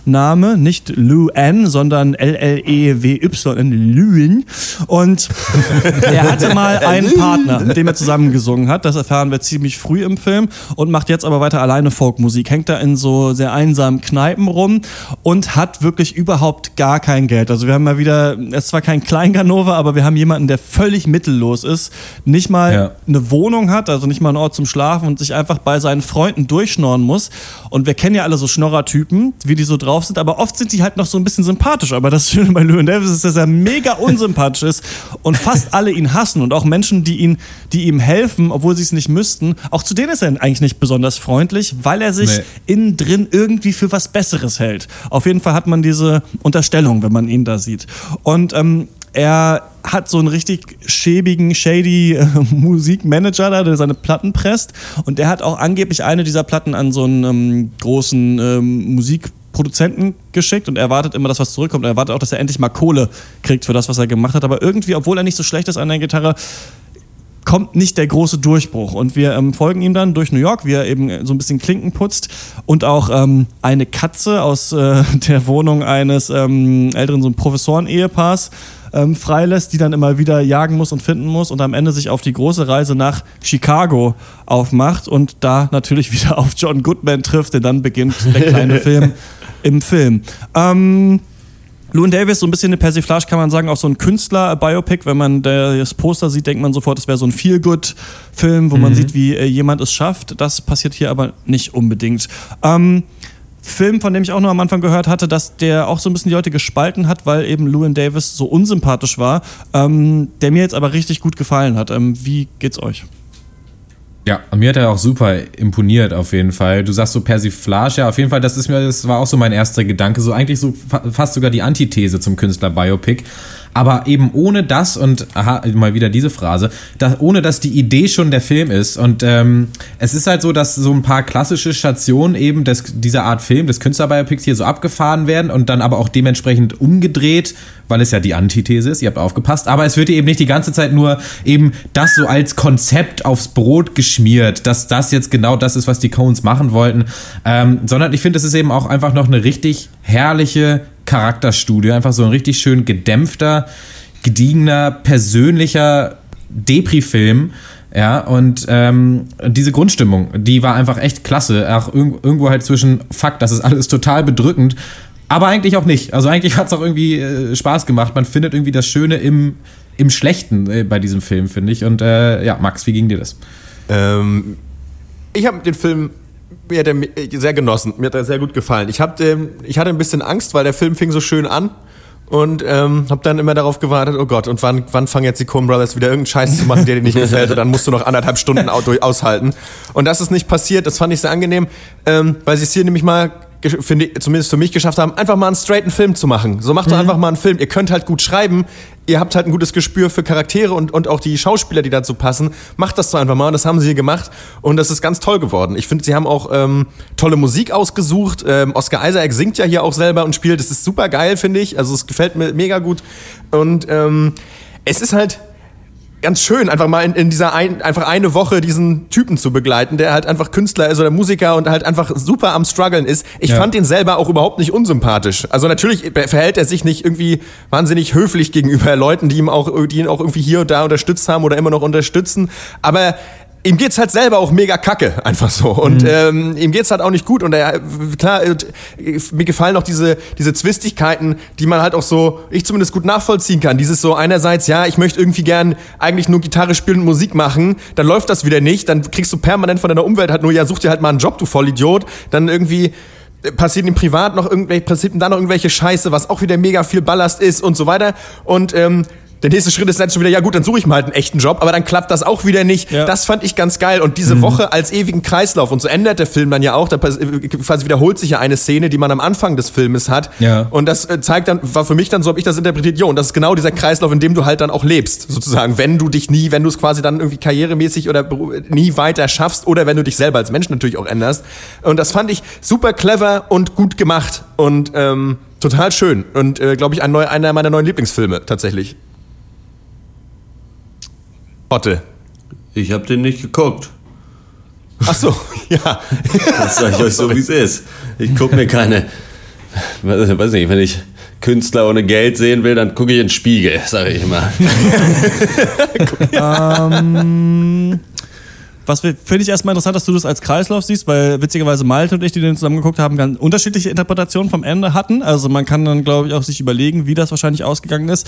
Name, nicht Lou N, sondern L-L-E-W-Y, Lüen. Und er hatte mal einen Partner, mit dem er zusammen gesungen hat. Das erfahren wir ziemlich früh im Film und macht jetzt aber weiter alleine Folkmusik. Hängt da in so sehr einsamen Kneipen rum und hat wirklich überhaupt gar kein Geld. Also wir haben mal wieder, es ist zwar kein Kleinganova, aber wir haben jemanden, der völlig mittellos ist, nicht mal ja. eine Wohnung hat, also nicht mal einen Ort zum Schlafen und sich einfach bei seinen Freunden durchschnorren muss. Und wir kennen ja alle so Schnorrer-Typen, wie die so drauf drauf sind, aber oft sind die halt noch so ein bisschen sympathisch. Aber das Schöne bei Llewyn Davis ist, dass er mega unsympathisch ist und fast alle ihn hassen und auch Menschen, die, ihn, die ihm helfen, obwohl sie es nicht müssten. Auch zu denen ist er eigentlich nicht besonders freundlich, weil er sich nee. innen drin irgendwie für was Besseres hält. Auf jeden Fall hat man diese Unterstellung, wenn man ihn da sieht. Und ähm, er hat so einen richtig schäbigen, shady äh, Musikmanager da, der seine Platten presst. Und der hat auch angeblich eine dieser Platten an so einen ähm, großen ähm, Musik Produzenten geschickt und er erwartet immer, dass was zurückkommt. Er erwartet auch, dass er endlich mal Kohle kriegt für das, was er gemacht hat. Aber irgendwie, obwohl er nicht so schlecht ist an der Gitarre, kommt nicht der große Durchbruch. Und wir ähm, folgen ihm dann durch New York, wie er eben so ein bisschen Klinken putzt und auch ähm, eine Katze aus äh, der Wohnung eines ähm, älteren so Professoren-Ehepaars ähm, freilässt, die dann immer wieder jagen muss und finden muss und am Ende sich auf die große Reise nach Chicago aufmacht und da natürlich wieder auf John Goodman trifft, denn dann beginnt der kleine Film im Film. Ähm, Llewyn Davis, so ein bisschen eine Persiflage kann man sagen, auch so ein Künstler-Biopic. Wenn man das Poster sieht, denkt man sofort, es wäre so ein Feel-Good-Film, wo mhm. man sieht, wie äh, jemand es schafft. Das passiert hier aber nicht unbedingt. Ähm, Film, von dem ich auch noch am Anfang gehört hatte, dass der auch so ein bisschen die Leute gespalten hat, weil eben Llewyn Davis so unsympathisch war, ähm, der mir jetzt aber richtig gut gefallen hat. Ähm, wie geht's euch? Ja, mir hat er auch super imponiert auf jeden Fall. Du sagst so Persiflage, ja, auf jeden Fall, das ist mir, das war auch so mein erster Gedanke, so eigentlich so fast sogar die Antithese zum Künstler Biopic aber eben ohne das und aha, mal wieder diese Phrase, dass, ohne dass die Idee schon der Film ist. Und ähm, es ist halt so, dass so ein paar klassische Stationen eben des, dieser Art Film, des Künstlerbiopics hier so abgefahren werden und dann aber auch dementsprechend umgedreht, weil es ja die Antithese ist, ihr habt aufgepasst, aber es wird eben nicht die ganze Zeit nur eben das so als Konzept aufs Brot geschmiert, dass das jetzt genau das ist, was die Cones machen wollten, ähm, sondern ich finde, es ist eben auch einfach noch eine richtig herrliche Charakterstudie. Einfach so ein richtig schön gedämpfter, gediegener, persönlicher Depri-Film. Ja, und ähm, diese Grundstimmung, die war einfach echt klasse. Auch irgendwo halt zwischen, fuck, das ist alles total bedrückend, aber eigentlich auch nicht. Also eigentlich hat es auch irgendwie äh, Spaß gemacht. Man findet irgendwie das Schöne im, im Schlechten äh, bei diesem Film, finde ich. Und äh, ja, Max, wie ging dir das? Ähm, ich habe den Film mir hat er sehr genossen. Mir hat er sehr gut gefallen. Ich, hab, ähm, ich hatte ein bisschen Angst, weil der Film fing so schön an und ähm, habe dann immer darauf gewartet, oh Gott, und wann, wann fangen jetzt die Coen Brothers wieder irgendeinen Scheiß zu machen, der dir nicht gefällt und dann musst du noch anderthalb Stunden aushalten. Und das ist nicht passiert, das fand ich sehr angenehm, ähm, weil sie es hier nämlich mal finde zumindest für mich geschafft haben, einfach mal einen straighten Film zu machen. So macht mhm. doch einfach mal einen Film. Ihr könnt halt gut schreiben, ihr habt halt ein gutes Gespür für Charaktere und, und auch die Schauspieler, die dazu passen. Macht das doch einfach mal und das haben sie hier gemacht und das ist ganz toll geworden. Ich finde, sie haben auch ähm, tolle Musik ausgesucht. Ähm, Oscar Isaac singt ja hier auch selber und spielt. Das ist super geil, finde ich. Also es gefällt mir mega gut und ähm, es ist halt ganz schön, einfach mal in, in dieser ein, einfach eine Woche diesen Typen zu begleiten, der halt einfach Künstler ist oder Musiker und halt einfach super am struggeln ist. Ich ja. fand ihn selber auch überhaupt nicht unsympathisch. Also natürlich verhält er sich nicht irgendwie wahnsinnig höflich gegenüber Leuten, die ihm auch, die ihn auch irgendwie hier und da unterstützt haben oder immer noch unterstützen. Aber ihm geht's halt selber auch mega kacke, einfach so. Und mhm. ähm, ihm geht's halt auch nicht gut. Und er, klar, äh, mir gefallen auch diese, diese Zwistigkeiten, die man halt auch so, ich zumindest gut nachvollziehen kann. Dieses so einerseits, ja, ich möchte irgendwie gern eigentlich nur Gitarre spielen und Musik machen, dann läuft das wieder nicht, dann kriegst du permanent von deiner Umwelt halt nur, ja, such dir halt mal einen Job, du Vollidiot. Dann irgendwie äh, passiert ihm privat noch irgendwelche, passiert ihm da noch irgendwelche Scheiße, was auch wieder mega viel Ballast ist und so weiter. Und ähm, der nächste Schritt ist dann schon wieder, ja gut, dann suche ich mal halt einen echten Job, aber dann klappt das auch wieder nicht. Ja. Das fand ich ganz geil. Und diese mhm. Woche als ewigen Kreislauf, und so ändert der Film dann ja auch, da quasi wiederholt sich ja eine Szene, die man am Anfang des Filmes hat. Ja. Und das äh, zeigt dann, war für mich dann, so habe ich das interpretiert, jo, und das ist genau dieser Kreislauf, in dem du halt dann auch lebst, sozusagen. Wenn du dich nie, wenn du es quasi dann irgendwie karrieremäßig oder nie weiter schaffst oder wenn du dich selber als Mensch natürlich auch änderst. Und das fand ich super clever und gut gemacht und ähm, total schön. Und äh, glaube ich, ein neu, einer meiner neuen Lieblingsfilme tatsächlich. Otte. Ich habe den nicht geguckt. Ach so, ja. Das sage ich euch so, wie es ist. Ich gucke mir keine, weiß nicht, wenn ich Künstler ohne Geld sehen will, dann gucke ich in den Spiegel, sage ich immer. ähm, was finde ich erstmal interessant, dass du das als Kreislauf siehst, weil witzigerweise Malte und ich, die den zusammen geguckt haben, ganz unterschiedliche Interpretationen vom Ende hatten. Also man kann dann, glaube ich, auch sich überlegen, wie das wahrscheinlich ausgegangen ist.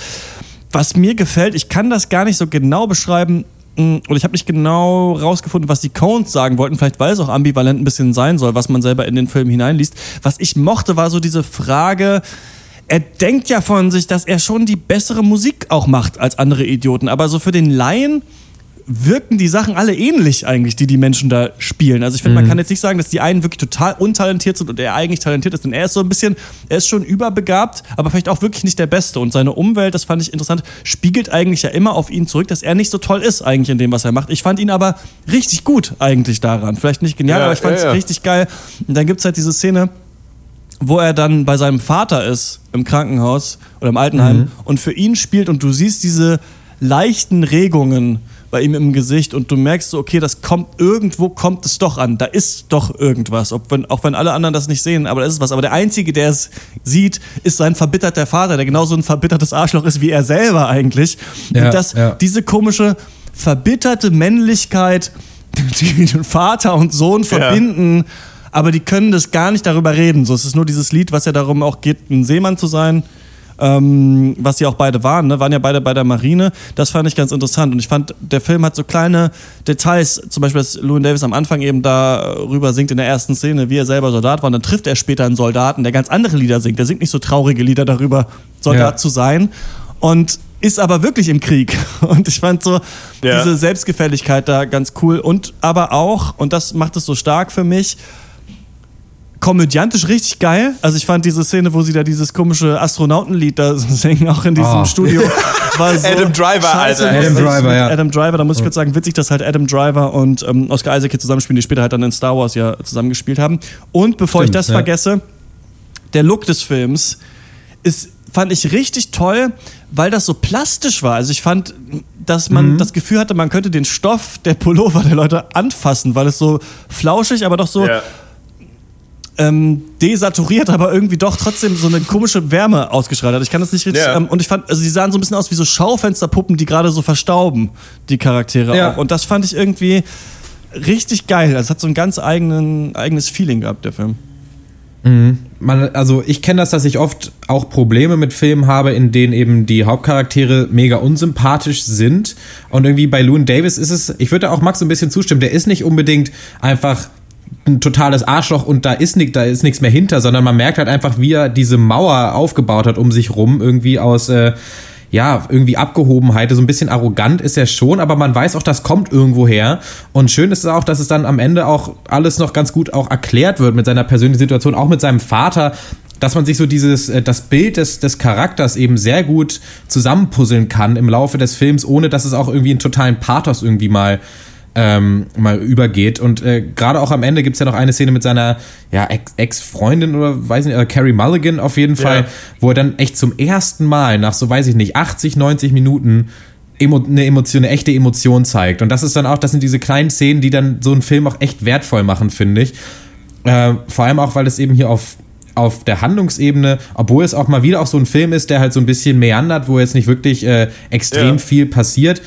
Was mir gefällt, ich kann das gar nicht so genau beschreiben, mm, oder ich habe nicht genau rausgefunden, was die Cones sagen wollten, vielleicht weil es auch ambivalent ein bisschen sein soll, was man selber in den Film hineinliest. Was ich mochte, war so diese Frage, er denkt ja von sich, dass er schon die bessere Musik auch macht als andere Idioten, aber so für den Laien wirken die Sachen alle ähnlich eigentlich, die die Menschen da spielen. Also ich finde, mhm. man kann jetzt nicht sagen, dass die einen wirklich total untalentiert sind und er eigentlich talentiert ist, denn er ist so ein bisschen, er ist schon überbegabt, aber vielleicht auch wirklich nicht der Beste. Und seine Umwelt, das fand ich interessant, spiegelt eigentlich ja immer auf ihn zurück, dass er nicht so toll ist eigentlich in dem, was er macht. Ich fand ihn aber richtig gut eigentlich daran. Vielleicht nicht genial, ja, aber ich fand es ja, ja. richtig geil. Und dann gibt es halt diese Szene, wo er dann bei seinem Vater ist im Krankenhaus oder im Altenheim mhm. und für ihn spielt und du siehst diese leichten Regungen bei ihm im Gesicht und du merkst so, okay, das kommt, irgendwo kommt es doch an. Da ist doch irgendwas. Ob wenn, auch wenn alle anderen das nicht sehen, aber da ist was. Aber der Einzige, der es sieht, ist sein verbitterter Vater, der genauso ein verbittertes Arschloch ist wie er selber eigentlich. Ja, und das, ja. diese komische, verbitterte Männlichkeit, die den Vater und Sohn verbinden, ja. aber die können das gar nicht darüber reden. So, es ist nur dieses Lied, was ja darum auch geht, ein Seemann zu sein ähm, was sie auch beide waren, ne? waren ja beide bei der Marine. Das fand ich ganz interessant. Und ich fand, der Film hat so kleine Details, zum Beispiel, dass Llewyn Davis am Anfang eben darüber singt in der ersten Szene, wie er selber Soldat war. Und dann trifft er später einen Soldaten, der ganz andere Lieder singt. Der singt nicht so traurige Lieder darüber, Soldat ja. zu sein. Und ist aber wirklich im Krieg. Und ich fand so ja. diese Selbstgefälligkeit da ganz cool. Und aber auch, und das macht es so stark für mich, komödiantisch richtig geil. Also ich fand diese Szene, wo sie da dieses komische Astronautenlied da singen, auch in diesem oh. Studio. War so Adam Driver, scheiße, Alter. Adam Driver, ja. Adam Driver, da muss ich kurz sagen, witzig, dass halt Adam Driver und ähm, Oscar Isaac hier zusammenspielen, die später halt dann in Star Wars ja zusammengespielt haben. Und bevor Stimmt, ich das ja. vergesse, der Look des Films ist fand ich richtig toll, weil das so plastisch war. Also ich fand, dass man mhm. das Gefühl hatte, man könnte den Stoff der Pullover der Leute anfassen, weil es so flauschig, aber doch so ja ähm, desaturiert, aber irgendwie doch trotzdem so eine komische Wärme ausgestrahlt hat. Ich kann das nicht richtig. Ja. Ähm, und ich fand, also sie sahen so ein bisschen aus wie so Schaufensterpuppen, die gerade so verstauben, die Charaktere ja. auch. Und das fand ich irgendwie richtig geil. Es hat so ein ganz eigenen, eigenes Feeling gehabt, der Film. Mhm. Man, also ich kenne das, dass ich oft auch Probleme mit Filmen habe, in denen eben die Hauptcharaktere mega unsympathisch sind. Und irgendwie bei Loon Davis ist es, ich würde auch Max ein bisschen zustimmen, der ist nicht unbedingt einfach ein totales Arschloch und da ist nichts, da ist nichts mehr hinter, sondern man merkt halt einfach, wie er diese Mauer aufgebaut hat um sich rum, irgendwie aus äh, ja, irgendwie Abgehobenheit, so ein bisschen arrogant ist er schon, aber man weiß auch, das kommt irgendwo her. Und schön ist es auch, dass es dann am Ende auch alles noch ganz gut auch erklärt wird mit seiner persönlichen Situation, auch mit seinem Vater, dass man sich so dieses, äh, das Bild des, des Charakters eben sehr gut zusammenpuzzeln kann im Laufe des Films, ohne dass es auch irgendwie einen totalen Pathos irgendwie mal ähm, mal übergeht. Und äh, gerade auch am Ende gibt es ja noch eine Szene mit seiner ja, Ex-Freundin oder weiß nicht, oder Carrie Mulligan auf jeden Fall, ja. wo er dann echt zum ersten Mal nach so, weiß ich nicht, 80, 90 Minuten emo eine Emotion, eine echte Emotion zeigt. Und das ist dann auch, das sind diese kleinen Szenen, die dann so einen Film auch echt wertvoll machen, finde ich. Äh, vor allem auch, weil es eben hier auf auf der Handlungsebene, obwohl es auch mal wieder auch so ein Film ist, der halt so ein bisschen meandert, wo jetzt nicht wirklich äh, extrem ja. viel passiert,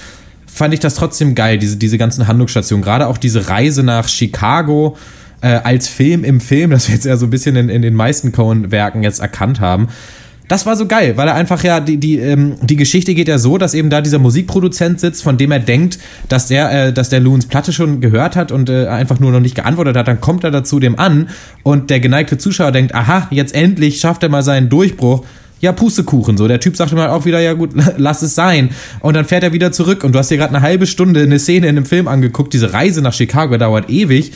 fand ich das trotzdem geil, diese, diese ganzen Handlungsstationen. Gerade auch diese Reise nach Chicago äh, als Film im Film, das wir jetzt ja so ein bisschen in, in den meisten Cohen-Werken jetzt erkannt haben. Das war so geil, weil er einfach ja, die, die, ähm, die Geschichte geht ja so, dass eben da dieser Musikproduzent sitzt, von dem er denkt, dass der, äh, dass der Loons Platte schon gehört hat und äh, einfach nur noch nicht geantwortet hat. Dann kommt er dazu dem an und der geneigte Zuschauer denkt, aha, jetzt endlich schafft er mal seinen Durchbruch ja, Pustekuchen. So, der Typ sagte mal auch wieder, ja gut, lass es sein. Und dann fährt er wieder zurück. Und du hast dir gerade eine halbe Stunde eine Szene in einem Film angeguckt. Diese Reise nach Chicago dauert ewig,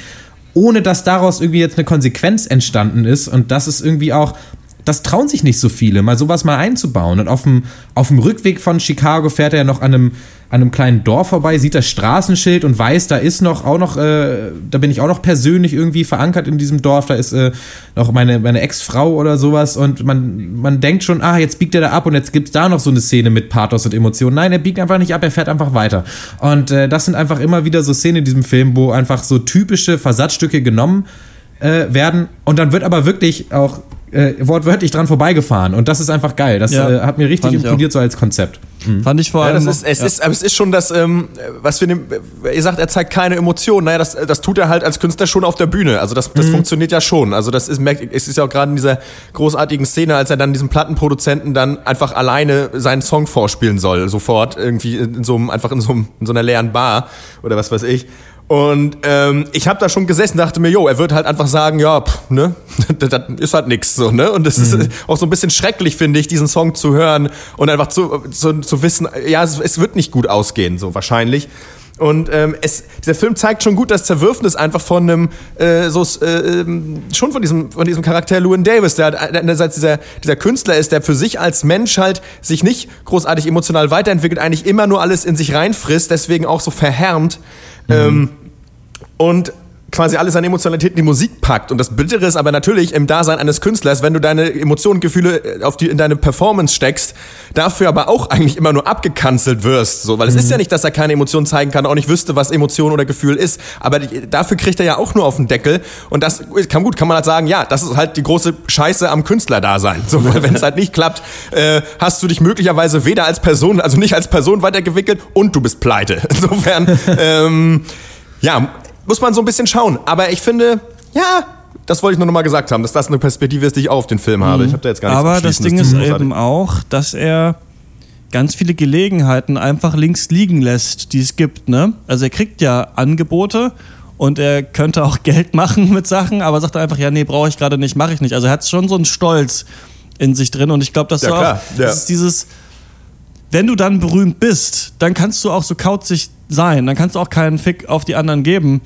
ohne dass daraus irgendwie jetzt eine Konsequenz entstanden ist. Und das ist irgendwie auch, das trauen sich nicht so viele, mal sowas mal einzubauen. Und auf dem, auf dem Rückweg von Chicago fährt er ja noch an einem, an einem kleinen Dorf vorbei, sieht das Straßenschild und weiß, da ist noch auch noch, äh, da bin ich auch noch persönlich irgendwie verankert in diesem Dorf, da ist äh, noch meine, meine Ex-Frau oder sowas und man, man denkt schon, ah, jetzt biegt er da ab und jetzt gibt es da noch so eine Szene mit Pathos und Emotionen. Nein, er biegt einfach nicht ab, er fährt einfach weiter. Und äh, das sind einfach immer wieder so Szenen in diesem Film, wo einfach so typische Versatzstücke genommen äh, werden und dann wird aber wirklich auch äh, wortwörtlich dran vorbeigefahren. Und das ist einfach geil. Das Ja, äh, hat mir richtig imponiert, so als Konzept. Fand ich vor Ja, allem. das ist, es, ja. ist, aber es ist schon das, ähm, was wir nehmen, ihr sagt, er zeigt keine Emotionen. Naja, das, das tut er halt als Künstler schon auf der Bühne. Also das, das funktioniert ja schon. Also das ist, merkt, es ist ja auch gerade in dieser großartigen Szene, als er dann diesem Plattenproduzenten dann einfach alleine seinen Song vorspielen soll, sofort irgendwie in so einem, einfach in so, einem, in so einer leeren Bar oder was weiß ich. Und ähm, ich habe da schon gesessen, dachte mir, jo, er wird halt einfach sagen, ja, pff, ne, das, ist halt nix so, ne? Und es ist auch so ein bisschen schrecklich, finde ich, diesen Song zu hören und einfach zu, zu, zu wissen, ja, es, es wird nicht gut ausgehen, so wahrscheinlich. Und ähm, es, dieser Film zeigt schon gut das Zerwürfnis einfach von einem, äh, so, äh, ähm, schon von diesem, von diesem Charakter Llewyn Davis, der halt einerseits dieser, dieser Künstler ist, der für sich als Mensch halt sich nicht großartig emotional weiterentwickelt, eigentlich immer nur alles in sich reinfrisst, deswegen auch so verhärmt. Ähm, und quasi alles an Emotionalität in die Musik packt. Und das Bittere ist aber natürlich im Dasein eines Künstlers, wenn du deine Emotionen und Gefühle äh, auf die, in deine Performance steckst, dafür aber auch eigentlich immer nur abgekanzelt wirst. So, weil es ist ja nicht, dass er keine Emotionen zeigen kann, auch nicht wüsste, was Emotion oder Gefühl ist. Aber die, dafür kriegt er ja auch nur auf den Deckel. Und das kann gut, kann man halt sagen, ja, das ist halt die große Scheiße am Künstlerdasein. So, weil wenn es halt nicht klappt, äh, hast du dich möglicherweise weder als Person, also nicht als Person weitergewickelt und du bist pleite. Insofern, ähm, ja, muss man so ein bisschen schauen. Aber ich finde, ja, das wollte ich nur noch mal gesagt haben, dass das eine Perspektive ist, die ich auch auf den Film habe. Ich habe da jetzt gar nichts Aber das Ding ist großartig. eben auch, dass er ganz viele Gelegenheiten einfach links liegen lässt, die es gibt. Ne? Also er kriegt ja Angebote und er könnte auch Geld machen mit Sachen, aber sagt einfach, ja, nee, brauche ich gerade nicht, mache ich nicht. Also er hat schon so einen Stolz in sich drin und ich glaube, dass Ja, du klar, auch, ja. das ist dieses, wenn du dann berühmt bist, dann kannst du auch so kauzig sein, dann kannst du auch keinen Fick auf die anderen geben.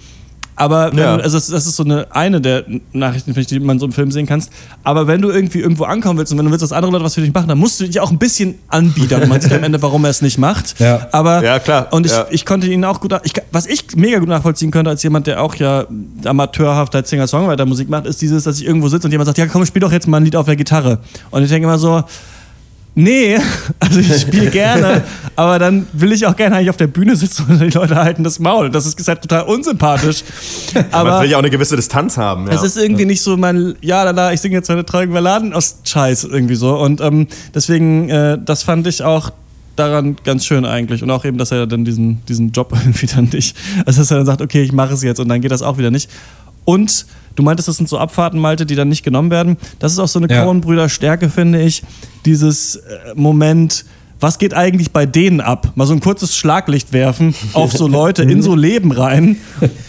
Aber wenn Ja. du, also das, das ist so eine, eine der Nachrichten, die man so im Film sehen kannst. Aber wenn du irgendwie irgendwo ankommen willst und wenn du willst, dass andere Leute was für dich machen, dann musst du dich auch ein bisschen anbiedern. Man sieht am Ende, warum er es nicht macht. Ja. Aber, Ja, klar, Und ich, ja. ich konnte ihn auch gut, ich, was ich mega gut nachvollziehen könnte, als jemand, der auch ja amateurhaft als Singer-Songwriter-Musik macht, ist dieses, dass ich irgendwo sitze und jemand sagt, ja komm, spiel doch jetzt mal ein Lied auf der Gitarre. Und ich denke immer so, Nee, also ich spiele gerne, aber dann will ich auch gerne eigentlich auf der Bühne sitzen und die Leute halten das Maul. Das ist halt total unsympathisch. Man Aber will ja auch eine gewisse Distanz haben. Ja. es ist irgendwie nicht so mein, ja, lala, ich singe jetzt meine traurigen Balladen aus Scheiß irgendwie so. Und ähm, deswegen, äh, das fand ich auch daran ganz schön eigentlich. Und auch eben, dass er dann diesen, diesen Job irgendwie dann nicht, also dass er dann sagt, okay, ich mache es jetzt und dann geht das auch wieder nicht. Und du meintest, das sind so Abfahrten, Malte, die dann nicht genommen werden. Das ist auch so eine Ja. Coen-Brüder-Stärke, finde ich. Dieses äh, Moment, was geht eigentlich bei denen ab? Mal so ein kurzes Schlaglicht werfen auf so Leute in so Leben rein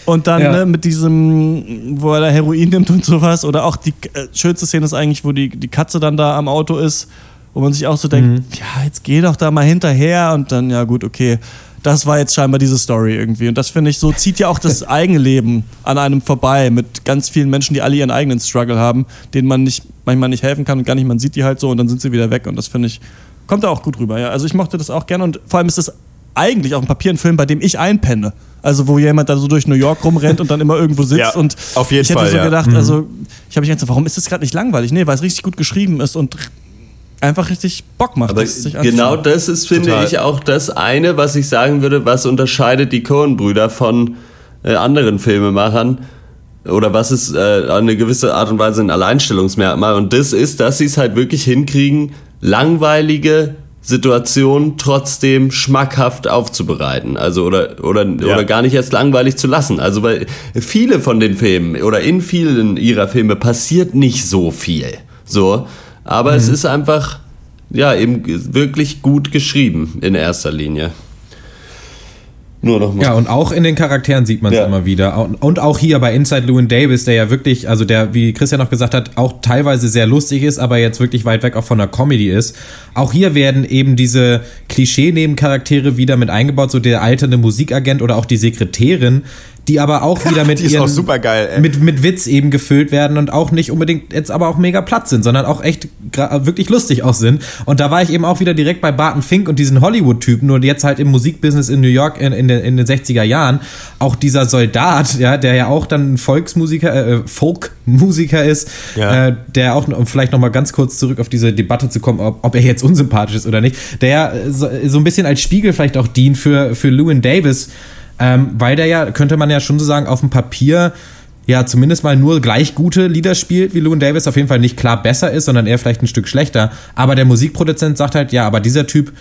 und dann Ja. ne, mit diesem, wo er da Heroin nimmt und sowas. Oder auch die äh, schönste Szene ist eigentlich, wo die, die Katze dann da am Auto ist, wo man sich auch so denkt, ja, jetzt geh doch da mal hinterher und dann, ja gut, okay. Das war jetzt scheinbar diese Story irgendwie. Und das finde ich so, zieht ja auch das eigene Leben an einem vorbei mit ganz vielen Menschen, die alle ihren eigenen Struggle haben, denen man nicht, manchmal nicht helfen kann und gar nicht, man sieht die halt so und dann sind sie wieder weg. Und das finde ich, kommt da auch gut rüber. Ja. Also ich mochte das auch gerne und vor allem ist das eigentlich auf dem Papier ein Film, bei dem ich einpenne. Also wo jemand da so durch New York rumrennt und dann immer irgendwo sitzt Ja, und auf jeden ich hätte Fall, so ja. gedacht, also ich habe mich gedacht, warum ist das gerade nicht langweilig? Nee, weil es richtig gut geschrieben ist und einfach richtig Bock macht, das sich genau das ist, finde Total. ich, auch das eine, was ich sagen würde, was unterscheidet die Coen-Brüder von äh, anderen Filmemachern. Oder was ist äh, eine gewisse Art und Weise ein Alleinstellungsmerkmal. Und das ist, dass sie es halt wirklich hinkriegen, langweilige Situation trotzdem schmackhaft aufzubereiten. Also oder, oder, Ja. oder gar nicht erst langweilig zu lassen. Also weil viele von den Filmen oder in vielen ihrer Filme passiert nicht so viel. So. Aber es ist einfach, ja, eben wirklich gut geschrieben in erster Linie. Nur noch mal. Ja, und auch in den Charakteren sieht man es Ja. immer wieder. Und- auch hier bei Inside Llewyn Davis, der ja wirklich, also der, wie Christian noch gesagt hat, auch teilweise sehr lustig ist, aber jetzt wirklich weit weg auch von der Comedy ist. Auch hier werden eben diese Klischee-Nebencharaktere wieder mit eingebaut, so der alternde Musikagent oder auch die Sekretärin, die aber auch wieder mit ihren, auch ey. mit, mit Witz eben gefüllt werden und auch nicht unbedingt jetzt aber auch mega platt sind, sondern auch echt wirklich lustig auch sind. Und da war ich eben auch wieder direkt bei Barton Fink und diesen Hollywood-Typen, nur jetzt halt im Musikbusiness in New York in, in, den, in den 60er Jahren. Auch dieser Soldat, ja, der ja auch dann ein Volksmusiker, äh, Folkmusiker ist, Ja. äh, der auch, um vielleicht nochmal ganz kurz zurück auf diese Debatte zu kommen, ob, ob er jetzt unsympathisch ist oder nicht, der äh, so, so ein bisschen als Spiegel vielleicht auch dient für, für Lewin Davis, ähm, weil der ja, könnte man ja schon so sagen, auf dem Papier ja zumindest mal nur gleich gute Lieder spielt, wie Lewin Davis auf jeden Fall nicht klar besser ist, sondern eher vielleicht ein Stück schlechter. Aber der Musikproduzent sagt halt, ja, aber dieser Typ,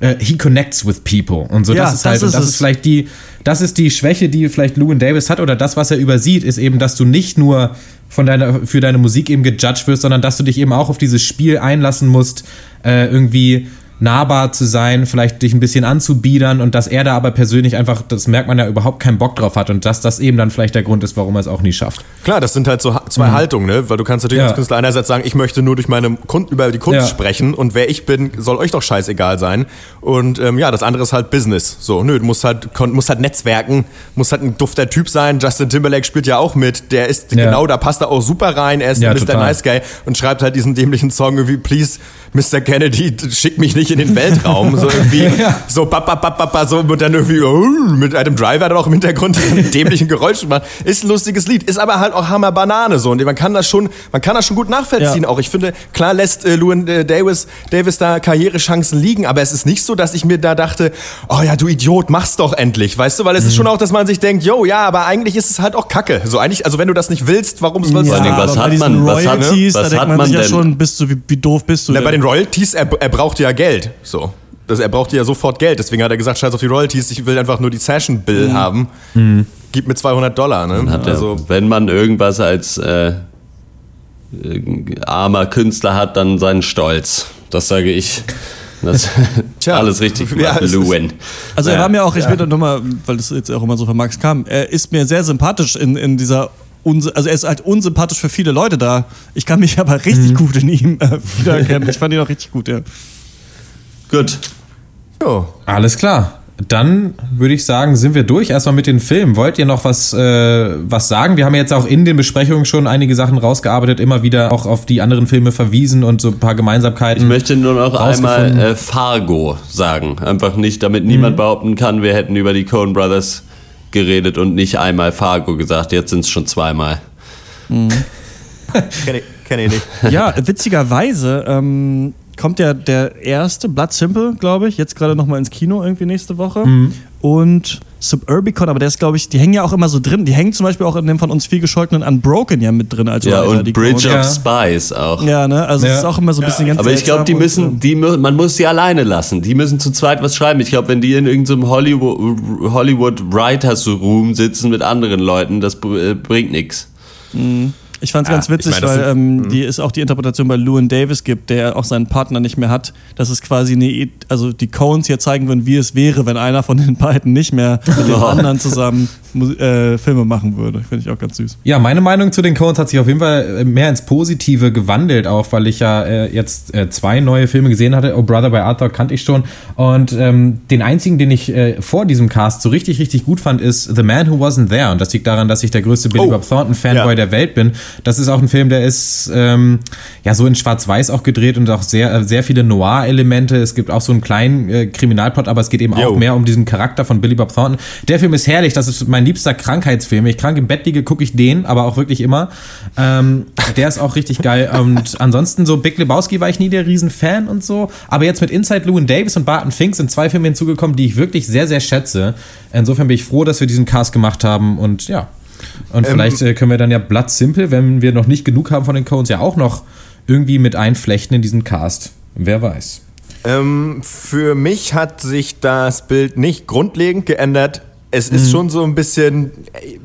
äh, he connects with people. Und so, Ja, das ist das halt, und ist das ist vielleicht die, das ist die Schwäche, die vielleicht Lewin Davis hat oder das, was er übersieht, ist eben, dass du nicht nur von deiner, für deine Musik eben gejudged wirst, sondern dass du dich eben auch auf dieses Spiel einlassen musst, äh, irgendwie nahbar zu sein, vielleicht dich ein bisschen anzubiedern und dass er da aber persönlich einfach, das merkt man ja, überhaupt keinen Bock drauf hat und dass das eben dann vielleicht der Grund ist, warum er es auch nie schafft. Klar, das sind halt so zwei Haltungen, ne? Weil du kannst natürlich Ja. als Künstler einerseits sagen, ich möchte nur durch meine Kunden über die Kunst Ja. sprechen und wer ich bin, soll euch doch scheißegal sein. Und ähm, ja, das andere ist halt Business. So, nö, du musst halt, musst halt netzwerken, musst halt ein dufter Typ sein. Justin Timberlake spielt ja auch mit. Der ist Ja. genau, da passt er auch super rein. Er ist Ja, ein Mr. total. Nice Guy und schreibt halt diesen dämlichen Song irgendwie, please, Mr. Kennedy, schick mich nicht in den Weltraum. So irgendwie, so ba, ba, ba, ba, ba, so und dann irgendwie oh, mit einem Driver dann auch im Hintergrund diesen dämlichen Geräusch macht. Ist ein lustiges Lied, ist aber halt auch Hammer Banane so und man kann das schon, man kann das schon gut nachvollziehen. Ja. Auch ich finde, klar lässt äh, Llewyn äh, Davis, Davis da Karrierechancen liegen, aber es ist nicht so, dass ich mir da dachte, oh ja, du Idiot, mach's doch endlich, weißt du, weil es ist schon auch, dass man sich denkt, yo, ja, aber eigentlich ist es halt auch Kacke. So eigentlich, also wenn du das nicht willst, warum sollst allen du was hat man- was hat- Royalties, was da denkt hat man, sich ja denn? schon, bist du, wie, wie doof bist du Na, denn? bei den Royalties, er, er brauchte ja Geld. So. Das, er brauchte ja sofort Geld. Deswegen hat er gesagt, scheiß auf die Royalties, ich will einfach nur die Session Bill haben. Gib mir 200 Dollar. Ne? Hat er, Also, wenn man irgendwas als äh, äh, armer Künstler hat, dann seinen Stolz. Das sage ich. Das Tja. alles richtig Ja, gemacht, ist- Lewin. Also er Ja. war mir auch, ich will nochmal, weil das jetzt auch immer so von Max kam, er ist mir sehr sympathisch in, in dieser, also er ist halt unsympathisch für viele Leute da. Ich kann mich aber richtig gut in ihm äh, wiedererkennen. Ich fand ihn auch richtig gut, ja. Gut. jo. Alles klar. Dann würde ich sagen, sind wir durch erstmal mit den Filmen. Wollt ihr noch was, äh, was sagen? Wir haben jetzt auch in den Besprechungen schon einige Sachen rausgearbeitet, immer wieder auch auf die anderen Filme verwiesen und so ein paar Gemeinsamkeiten. Ich möchte nur noch einmal äh, Fargo sagen. Einfach nicht, damit niemand behaupten kann, wir hätten über die Coen Brothers geredet und nicht einmal Fargo gesagt. Jetzt sind es schon zweimal. Kenn ich, kenn ich nicht. Ja, witzigerweise ähm, kommt ja der erste, Blood Simple, glaube ich, jetzt gerade nochmal ins Kino irgendwie nächste Woche. Und Suburbicon, aber der ist, glaube ich, die hängen ja auch immer so drin. Die hängen zum Beispiel auch in dem von uns viel gescholtenen Unbroken ja mit drin. Als Ja, Writer, und die Bridge of Ja. Spies auch. Ja, ne? Also es Ja. ist auch immer so ein bisschen ganz Aber ich glaube, die müssen, und, die, man muss sie alleine lassen. Die müssen zu zweit was schreiben. Ich glaube, wenn die in irgendeinem Hollywood, Hollywood Writers Room sitzen mit anderen Leuten, das äh, bringt nichts. Ich fand es ganz Ja, ich witzig, meine, das weil ähm, die es auch die Interpretation bei Llewyn Davis gibt, der auch seinen Partner nicht mehr hat. Das ist quasi eine, I- also die Coens hier zeigen würden, wie es wäre, wenn einer von den beiden nicht mehr mit dem Oh. anderen zusammen äh, Filme machen würde. Finde ich auch ganz süß. Ja, meine Meinung zu den Coens hat sich auf jeden Fall äh, mehr ins Positive gewandelt, auch weil ich ja äh, jetzt äh, zwei neue Filme gesehen hatte. Oh Brother by Arthur kannte ich schon. Und ähm, den einzigen, den ich äh, vor diesem Cast so richtig, richtig gut fand, ist The Man Who Wasn't There. Und das liegt daran, dass ich der größte Billy Oh, Bob Thornton-Fanboy ja. der Welt bin. Das ist auch ein Film, der ist ähm, ja so in Schwarz-Weiß auch gedreht und auch sehr, äh, sehr viele Noir-Elemente. Es gibt auch so einen kleinen äh, Kriminalplot, aber es geht eben Yo. auch mehr um diesen Charakter von Billy Bob Thornton. Der Film ist herrlich, das ist mein liebster Krankheitsfilm. Wenn ich krank im Bett liege, gucke ich den, aber auch wirklich immer. Ähm, der ist auch richtig geil. Und ansonsten so Big Lebowski war ich nie der Riesenfan und so. Aber jetzt mit Inside Llewyn Davis und Barton Fink sind zwei Filme hinzugekommen, die ich wirklich sehr, sehr schätze. Insofern bin ich froh, dass wir diesen Cast gemacht haben und ja. Und vielleicht äh, können wir dann ja Blood Simple, wenn wir noch nicht genug haben von den Cones, ja auch noch irgendwie mit einflechten in diesen Cast. Wer weiß. Ähm, für mich hat sich das Bild nicht grundlegend geändert. Es ist schon so ein bisschen,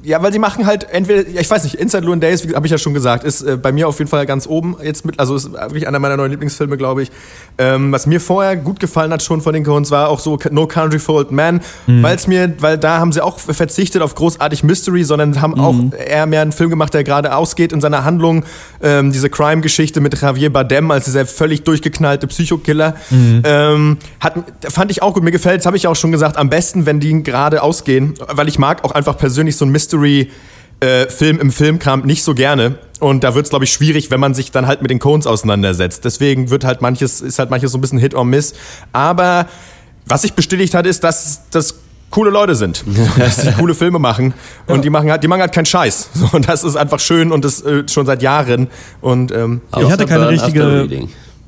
ja, weil sie machen halt entweder, ich weiß nicht, Inside Llewyn Days, habe ich ja schon gesagt, ist äh, bei mir auf jeden Fall ganz oben jetzt mit, also ist wirklich einer meiner neuen Lieblingsfilme, glaube ich. Ähm, was mir vorher gut gefallen hat schon von den Coens war auch so No Country for Old Men, weil es mir, weil da haben sie auch verzichtet auf großartig Mystery, sondern haben auch eher mehr einen Film gemacht, der gerade ausgeht in seiner Handlung, ähm, diese Crime-Geschichte mit Javier Bardem als dieser völlig durchgeknallte Psychokiller, ähm, hat, fand ich auch gut, mir gefällt, das habe ich auch schon gesagt, am besten, wenn die gerade ausgehen, weil ich mag auch einfach persönlich so ein Mystery- äh, Film im Filmkram nicht so gerne. Und da wird es, glaube ich, schwierig, wenn man sich dann halt mit den Cones auseinandersetzt. Deswegen wird halt manches, ist halt manches so ein bisschen Hit or Miss. Aber was sich bestätigt hat, ist, dass das coole Leute sind, dass sie coole Filme machen und die machen halt, die machen halt keinen Scheiß. So, und das ist einfach schön und das äh, schon seit Jahren. Und ähm, Ich hatte keine richtige-.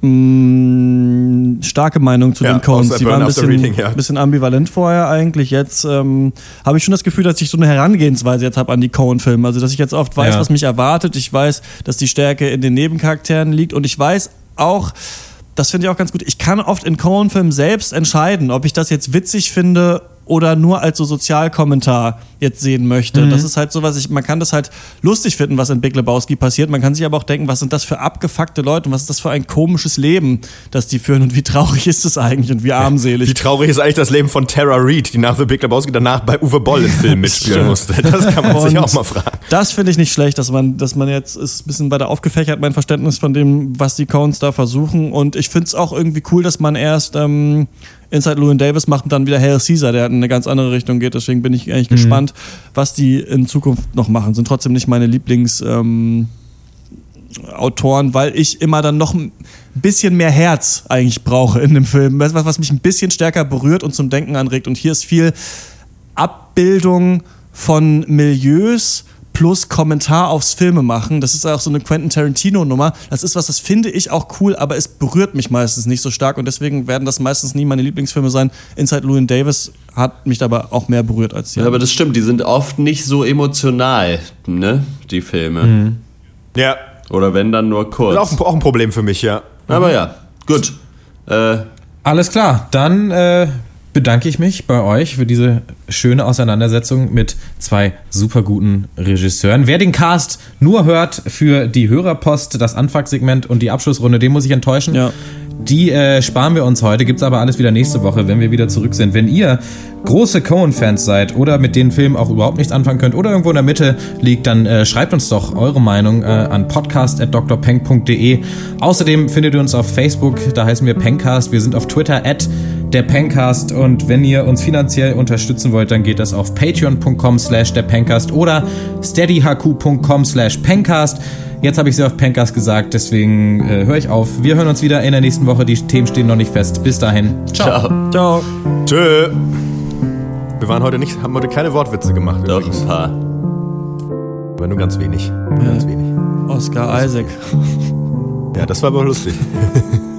Mh, starke Meinung zu Ja, den Coens. außer Die waren ein bisschen, Reading, ja. bisschen ambivalent vorher eigentlich. Jetzt ähm, habe ich schon das Gefühl, dass ich so eine Herangehensweise jetzt habe an die Coen-Filme. Also, dass ich jetzt oft weiß, Ja. was mich erwartet. Ich weiß, dass die Stärke in den Nebencharakteren liegt. Und ich weiß auch, das finde ich auch ganz gut, ich kann oft in Coen-Filmen selbst entscheiden, ob ich das jetzt witzig finde oder nur als so Sozialkommentar jetzt sehen möchte. Das ist halt so, was ich, man kann das halt lustig finden, was in Big Lebowski passiert. Man kann sich aber auch denken, was sind das für abgefuckte Leute und was ist das für ein komisches Leben, das die führen und wie traurig ist es eigentlich und wie armselig. wie traurig ist eigentlich das Leben von Tara Reid, die nach The Big Lebowski danach bei Uwe Boll im Film mitspielen musste. Das kann man sich auch mal fragen. Das finde ich nicht schlecht, dass man, dass man jetzt ist ein bisschen weiter aufgefächert, mein Verständnis von dem, was die Coens da versuchen. Und ich finde es auch irgendwie cool, dass man erst ähm, Inside Llewyn Davis macht und dann wieder Hail Caesar, der in eine ganz andere Richtung geht. Deswegen bin ich eigentlich gespannt, was die in Zukunft noch machen. Sind trotzdem nicht meine Lieblings. Ähm, Autoren, weil ich immer dann noch ein bisschen mehr Herz eigentlich brauche in dem Film. Was, was mich ein bisschen stärker berührt und zum Denken anregt. Und hier ist viel Abbildung von Milieus plus Kommentar aufs Filmemachen. Das ist auch so eine Quentin Tarantino-Nummer. Das ist was, das finde ich auch cool, aber es berührt mich meistens nicht so stark und deswegen werden das meistens nie meine Lieblingsfilme sein. Inside Llewyn Davis hat mich aber auch mehr berührt als die. Ja, aber das stimmt, die sind oft nicht so emotional, ne? Die Filme. Ja, Oder wenn dann nur kurz. das ist auch, auch ein Problem für mich, ja. Aber ja, gut. Äh, Alles klar, dann äh, bedanke ich mich bei euch für diese schöne Auseinandersetzung mit zwei super guten Regisseuren. Wer den Cast nur hört für die Hörerpost, das Anfangssegment und die Abschlussrunde, den muss ich enttäuschen. Ja. Die äh, sparen wir uns heute, gibt's aber alles wieder nächste Woche, wenn wir wieder zurück sind. Wenn ihr große Cohen-Fans seid oder mit den Filmen auch überhaupt nichts anfangen könnt oder irgendwo in der Mitte liegt, dann äh, schreibt uns doch eure Meinung äh, an podcast.drpeng.de. Außerdem findet ihr uns auf Facebook, da heißen wir Pencast. Wir sind auf Twitter at der Pencast und wenn ihr uns finanziell unterstützen wollt, dann geht das auf patreon.com slash der Pencast oder steadyhq.com slash pencast. Jetzt habe ich sie auf Pencast gesagt, deswegen äh, höre ich auf. Wir hören uns wieder in der nächsten Woche. Die Themen stehen noch nicht fest. Bis dahin. Ciao. ciao. Ciao. Tschö. Wir waren heute nicht, haben heute keine Wortwitze gemacht. Doch, übrigens. ein paar. Aber nur ganz wenig. Nur ganz wenig. Oscar Isaac. Ja, das war aber lustig.